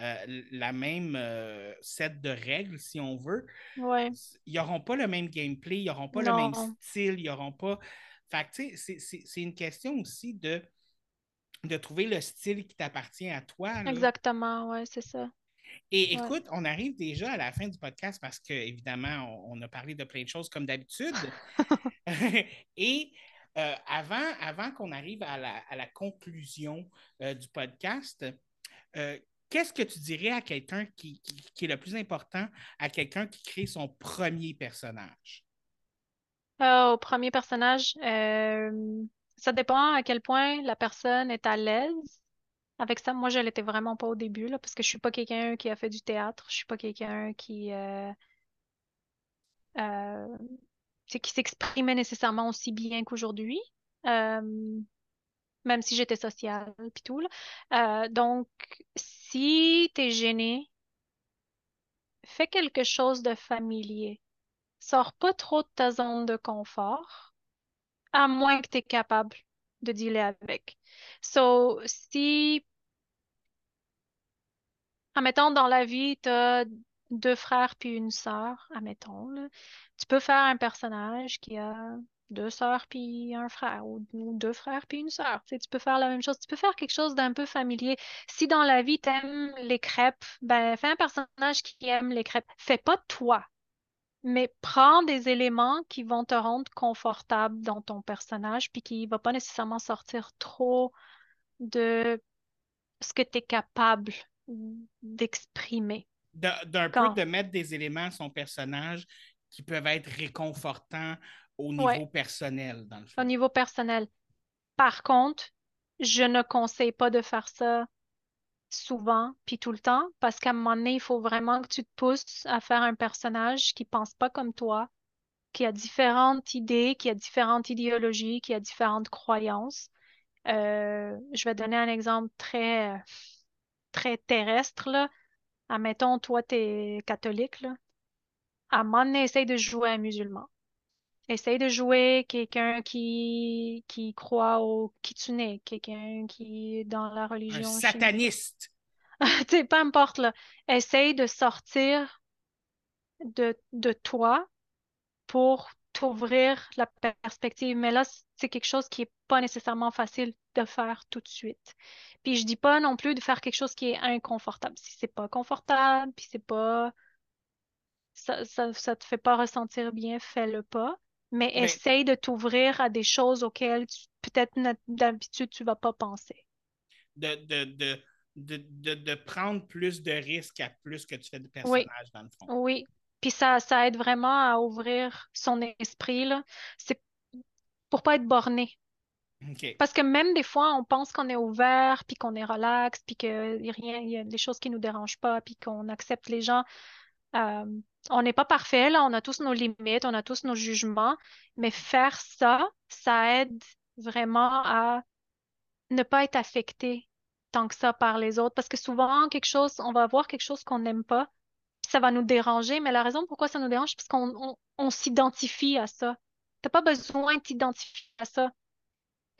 euh, la même euh, set de règles, si on veut, Ouais. ils n'auront pas le même gameplay, ils n'auront pas le même style, ils n'auront pas. Fait que, tu sais, c'est- c'est c'est une question aussi de, de trouver le style qui t'appartient à toi. là. Exactement, ouais, c'est ça. Et Ouais. écoute, on arrive déjà à la fin du podcast parce que, évidemment, on, on a parlé de plein de choses comme d'habitude. Et euh, avant, avant qu'on arrive à la, à la conclusion euh, du podcast, euh, qu'est-ce que tu dirais à quelqu'un qui, qui- qui est le plus important, à quelqu'un qui crée son premier personnage? Euh, au premier personnage, ça dépend à quel point la personne est à l'aise avec ça. Moi, je l'étais vraiment pas au début, là, parce que je suis pas quelqu'un qui a fait du théâtre. Je suis pas quelqu'un qui, euh, euh, tu qui s'exprimait nécessairement aussi bien qu'aujourd'hui. Euh, même si j'étais sociale puis tout, là. Euh, donc, si t'es gêné, fais quelque chose de familier. Sors pas trop de ta zone de confort, à moins que tu es capable de dealer avec. So, si, admettons, dans la vie, tu as deux frères puis une sœur, admettons, là, tu peux faire un personnage qui a deux sœurs puis un frère, ou, deux frères puis une sœur. Tu tu peux faire la même chose. Tu peux faire quelque chose d'un peu familier. Si dans la vie, tu aimes les crêpes, ben, fais un personnage qui aime les crêpes. Fais pas toi, mais prends des éléments qui vont te rendre confortable dans ton personnage, puis qui ne va pas nécessairement sortir trop de ce que tu es capable d'exprimer. De- D'un Quand- peu de mettre des éléments à son personnage qui peuvent être réconfortants au niveau Ouais. personnel, dans le au fond. niveau personnel. Par contre, je ne conseille pas de faire ça souvent puis tout le temps parce qu'à un moment donné, il faut vraiment que tu te pousses à faire un personnage qui pense pas comme toi, qui a différentes idées, qui a différentes idéologies, qui a différentes croyances. Euh, je vais donner un exemple très, très terrestre, là. Admettons, toi, tu es catholique, là. À un moment donné, essaye de jouer un musulman. Essaye de jouer quelqu'un qui, qui croit au kitsune, quelqu'un qui est dans la Un religion chinoise. sataniste. Tu sais, peu importe, là. Essaye de sortir de, de toi pour t'ouvrir la perspective. Mais là, c'est quelque chose qui est pas nécessairement facile de faire tout de suite. Puis je dis pas non plus de faire quelque chose qui est inconfortable. Si c'est pas confortable, puis c'est pas ça, ça, ça te fait pas ressentir bien, fais-le pas. Mais Mais- essaye de t'ouvrir à des choses auxquelles peut-être d'habitude tu vas pas penser. De, de, de, de, de, prendre plus de risques à plus que tu fais de personnages, dans le fond. Oui. Puis ça, ça aide vraiment à ouvrir son esprit, là. C'est pour pas être borné. Parce que même des fois, on pense qu'on est ouvert, puis qu'on est relax, puis qu'il y a rien, il y a des choses qui nous dérangent pas, puis qu'on accepte les gens. Euh, on n'est pas parfait, on a tous nos limites, on a tous nos jugements, mais faire ça, ça aide vraiment à ne pas être affecté tant que ça par les autres. Parce que souvent, quelque chose, on va voir quelque chose qu'on n'aime pas, ça va nous déranger, mais la raison pourquoi ça nous dérange, c'est parce qu'on on, on s'identifie à ça. T'as pas besoin de t'identifier à ça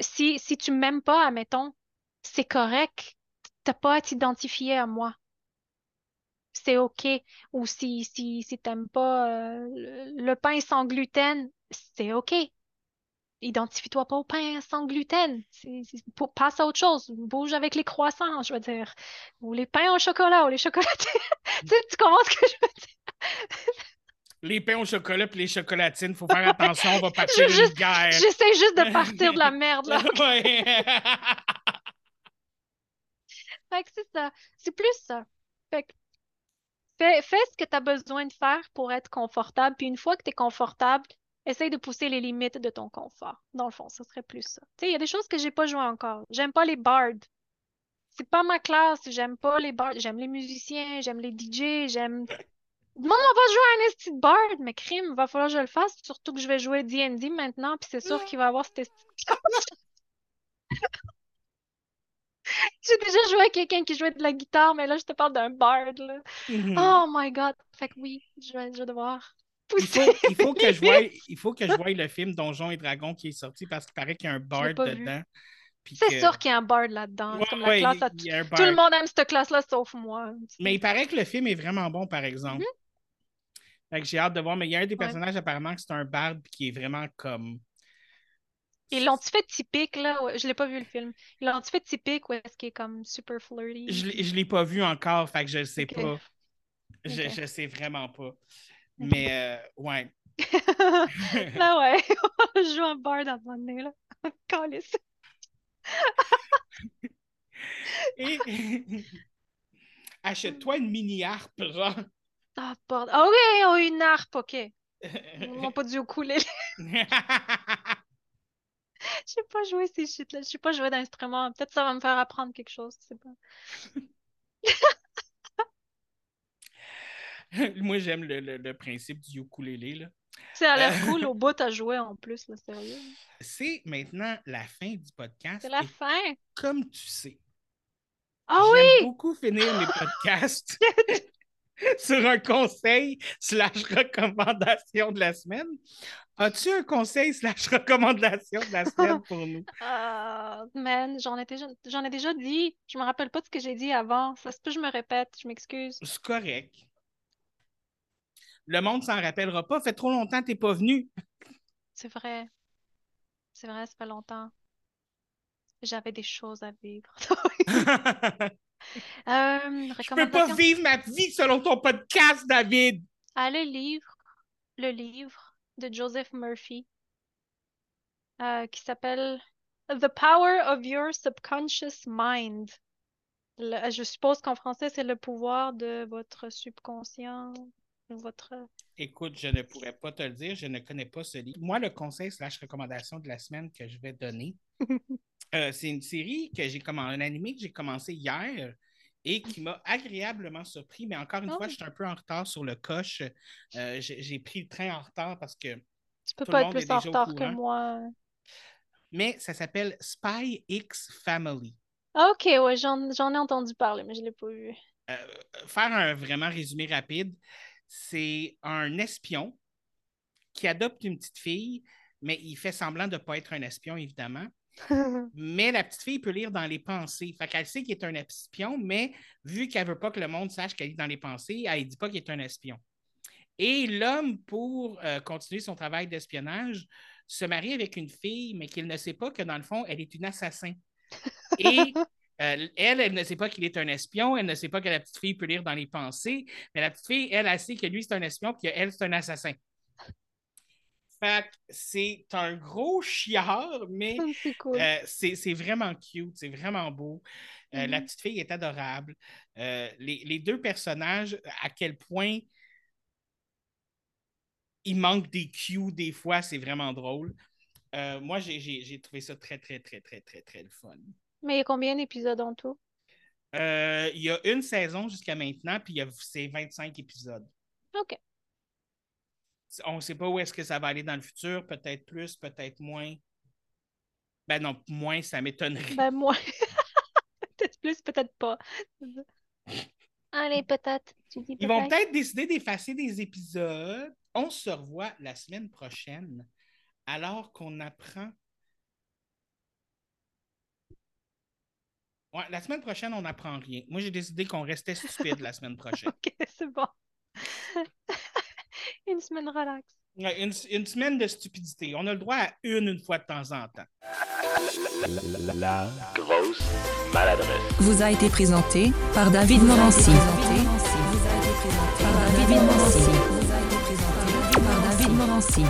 si, si tu m'aimes pas, admettons, c'est correct. T'as pas à t'identifier à moi. C'est OK. Ou si, si, si t'aimes pas euh, le, pain sans gluten, c'est OK. Identifie-toi pas au pain sans gluten. Pour- passe à autre chose. Bouge avec les croissants, je veux dire. Ou les pains au chocolat, ou les chocolatés. tu, comprends ce que je veux dire? Les pains au chocolat et les chocolatines, il faut faire attention, on va partir Je- d'une juste- guerre. J'essaie juste de partir de la merde, là. Fait que c'est ça. C'est plus ça. Fait que fais, fais ce que tu as besoin de faire pour être confortable. Puis une fois que tu es confortable, essaye de pousser les limites de ton confort. Dans le fond, ce serait plus ça. Tu sais, il y a des choses que j'ai pas joué encore. J'aime pas les bards. C'est pas ma classe. J'aime pas les bards. J'aime les musiciens, j'aime les DJ, j'aime. Demande, on va jouer à un esti de bard, mais crime, va falloir que je le fasse. Surtout que je vais jouer D&D maintenant, puis c'est sûr qu'il va y avoir cet esti J'ai déjà joué avec quelqu'un qui jouait de la guitare, mais là, je te parle d'un bard, là. Mhm. Oh my God! Fait que oui, je vais, je vais devoir Il faut, pousser. il, faut que je voie, il faut que je voie le film Donjons et Dragons qui est sorti parce qu'il paraît qu'il y a un vu. dedans. C'est que- sûr qu'il y a un bard là-dedans. Ouais, ouais, classe, à tout, a le monde aime cette classe-là, sauf moi. Mais il paraît que le film est vraiment bon, par exemple. Fait que j'ai hâte de voir. Mais il y a un des. Ouais. personnages, apparemment, que c'est un barde qui est vraiment comme. Ils l'ont-tu fait typique, là? Je l'ai pas vu, le film. Ils l'ont-tu fait typique ou est-ce qu'il est comme super flirty? Je l'ai- pas vu encore, fait que je le sais pas. Je, Ok. je sais vraiment pas. Mais euh, ouais. Là, ouais. Je joue un à un moment donné, là. Calisse. Et- Achète-toi une mini harpe, genre. Ah, bord. Ah oui, oh, une harpe, OK. Ils m'ont pas au ukulélé. Je sais pas jouer ces shit-là. Je sais pas jouer d'instrument. Peut-être ça va me faire apprendre quelque chose. Je sais pas. Moi, j'aime le, le- le principe du ukulélé. Là. Ça a l'air Euh. cool au bout à jouer en plus, là, sérieux. C'est maintenant la fin du podcast. C'est la fin? comme tu sais, Ah j'aime oui! beaucoup finir mes podcasts sur un conseil slash recommandation de la semaine. As-tu un conseil slash recommandation de la semaine pour nous? Ah, man, j'en ai déjà, j'en ai déjà dit. Je me rappelle pas de ce que j'ai dit avant. Ça se peut que je me répète. Je m'excuse. C'est correct. Le monde s'en rappellera pas. Fait trop longtemps que t'es pas venu. C'est vrai. C'est vrai, ça fait longtemps. J'avais des choses à vivre. Euh, Je peux pas vivre ma vie selon ton podcast, David. Allez lire le livre de Joseph Murphy euh, qui s'appelle The Power of Your Subconscious Mind. Le- je suppose qu'en français, c'est le pouvoir de votre subconscient votre. Écoute, je ne pourrais pas te le dire, je ne connais pas ce livre. Moi, le conseil slash recommandation de la semaine que je vais donner, euh, c'est une série que j'ai commencé, un animé que j'ai commencé hier et qui m'a agréablement surpris. Mais encore une Oh. fois, je suis un peu en retard sur le coche. Euh, j'ai pris le train en retard parce que. Tu peux Tout pas le être monde plus en retard que moi. Mais ça s'appelle Spy X Family. Ah, Ok, ouais, j'en, ai entendu parler, mais je l'ai pas vu. Euh, faire un vraiment résumé rapide, c'est un espion qui adopte une petite fille, mais il fait semblant de ne pas être un espion, évidemment. Mais la petite fille peut lire dans les pensées. Fait qu'elle sait qu'il est un espion, mais vu qu'elle veut pas que le monde sache qu'elle lit dans les pensées, elle ne dit pas qu'il est un espion. Et l'homme, pour euh, continuer son travail d'espionnage, se marie avec une fille, mais qu'il ne sait pas que dans le fond, elle est une assassin. Et euh, elle, elle ne sait pas qu'il est un espion, elle ne sait pas que la petite fille peut lire dans les pensées, mais la petite fille, elle, elle sait que lui, c'est un espion, puis qu'elle, c'est un assassin. Fait c'est un gros chiard, mais C'est cool. euh, c'est vraiment cute, c'est vraiment beau. Euh, La Mhm. petite fille est adorable. Euh, les, les deux personnages, à quel point il manque des cues des fois, c'est vraiment drôle. Moi, j'ai- trouvé ça très, très, très, très, très, très le fun. Mais il y a combien d'épisodes en tout? Il y a une saison jusqu'à maintenant, puis il y a- c'est 25 épisodes. Ok. On ne sait pas où est-ce que ça va aller dans le futur, peut-être plus, peut-être moins. Ben non, moins, ça m'étonnerait. Ben, moi. Peut-être plus, peut-être pas. Allez, peut-être. Ils vont peut-être. peut-être décider d'effacer des épisodes. On se revoit la semaine prochaine alors qu'on apprend. Ouais, la semaine prochaine, on n'apprend rien. Moi, j'ai décidé qu'on restait stupide la semaine prochaine. Ok, c'est bon. Une semaine relax. Ouais, une, une semaine de stupidité. On a le droit à une une fois de temps en temps. La, la- la grosse maladresse. vous a été présenté par David Morancy. Par David Morancy. Par David Morancy.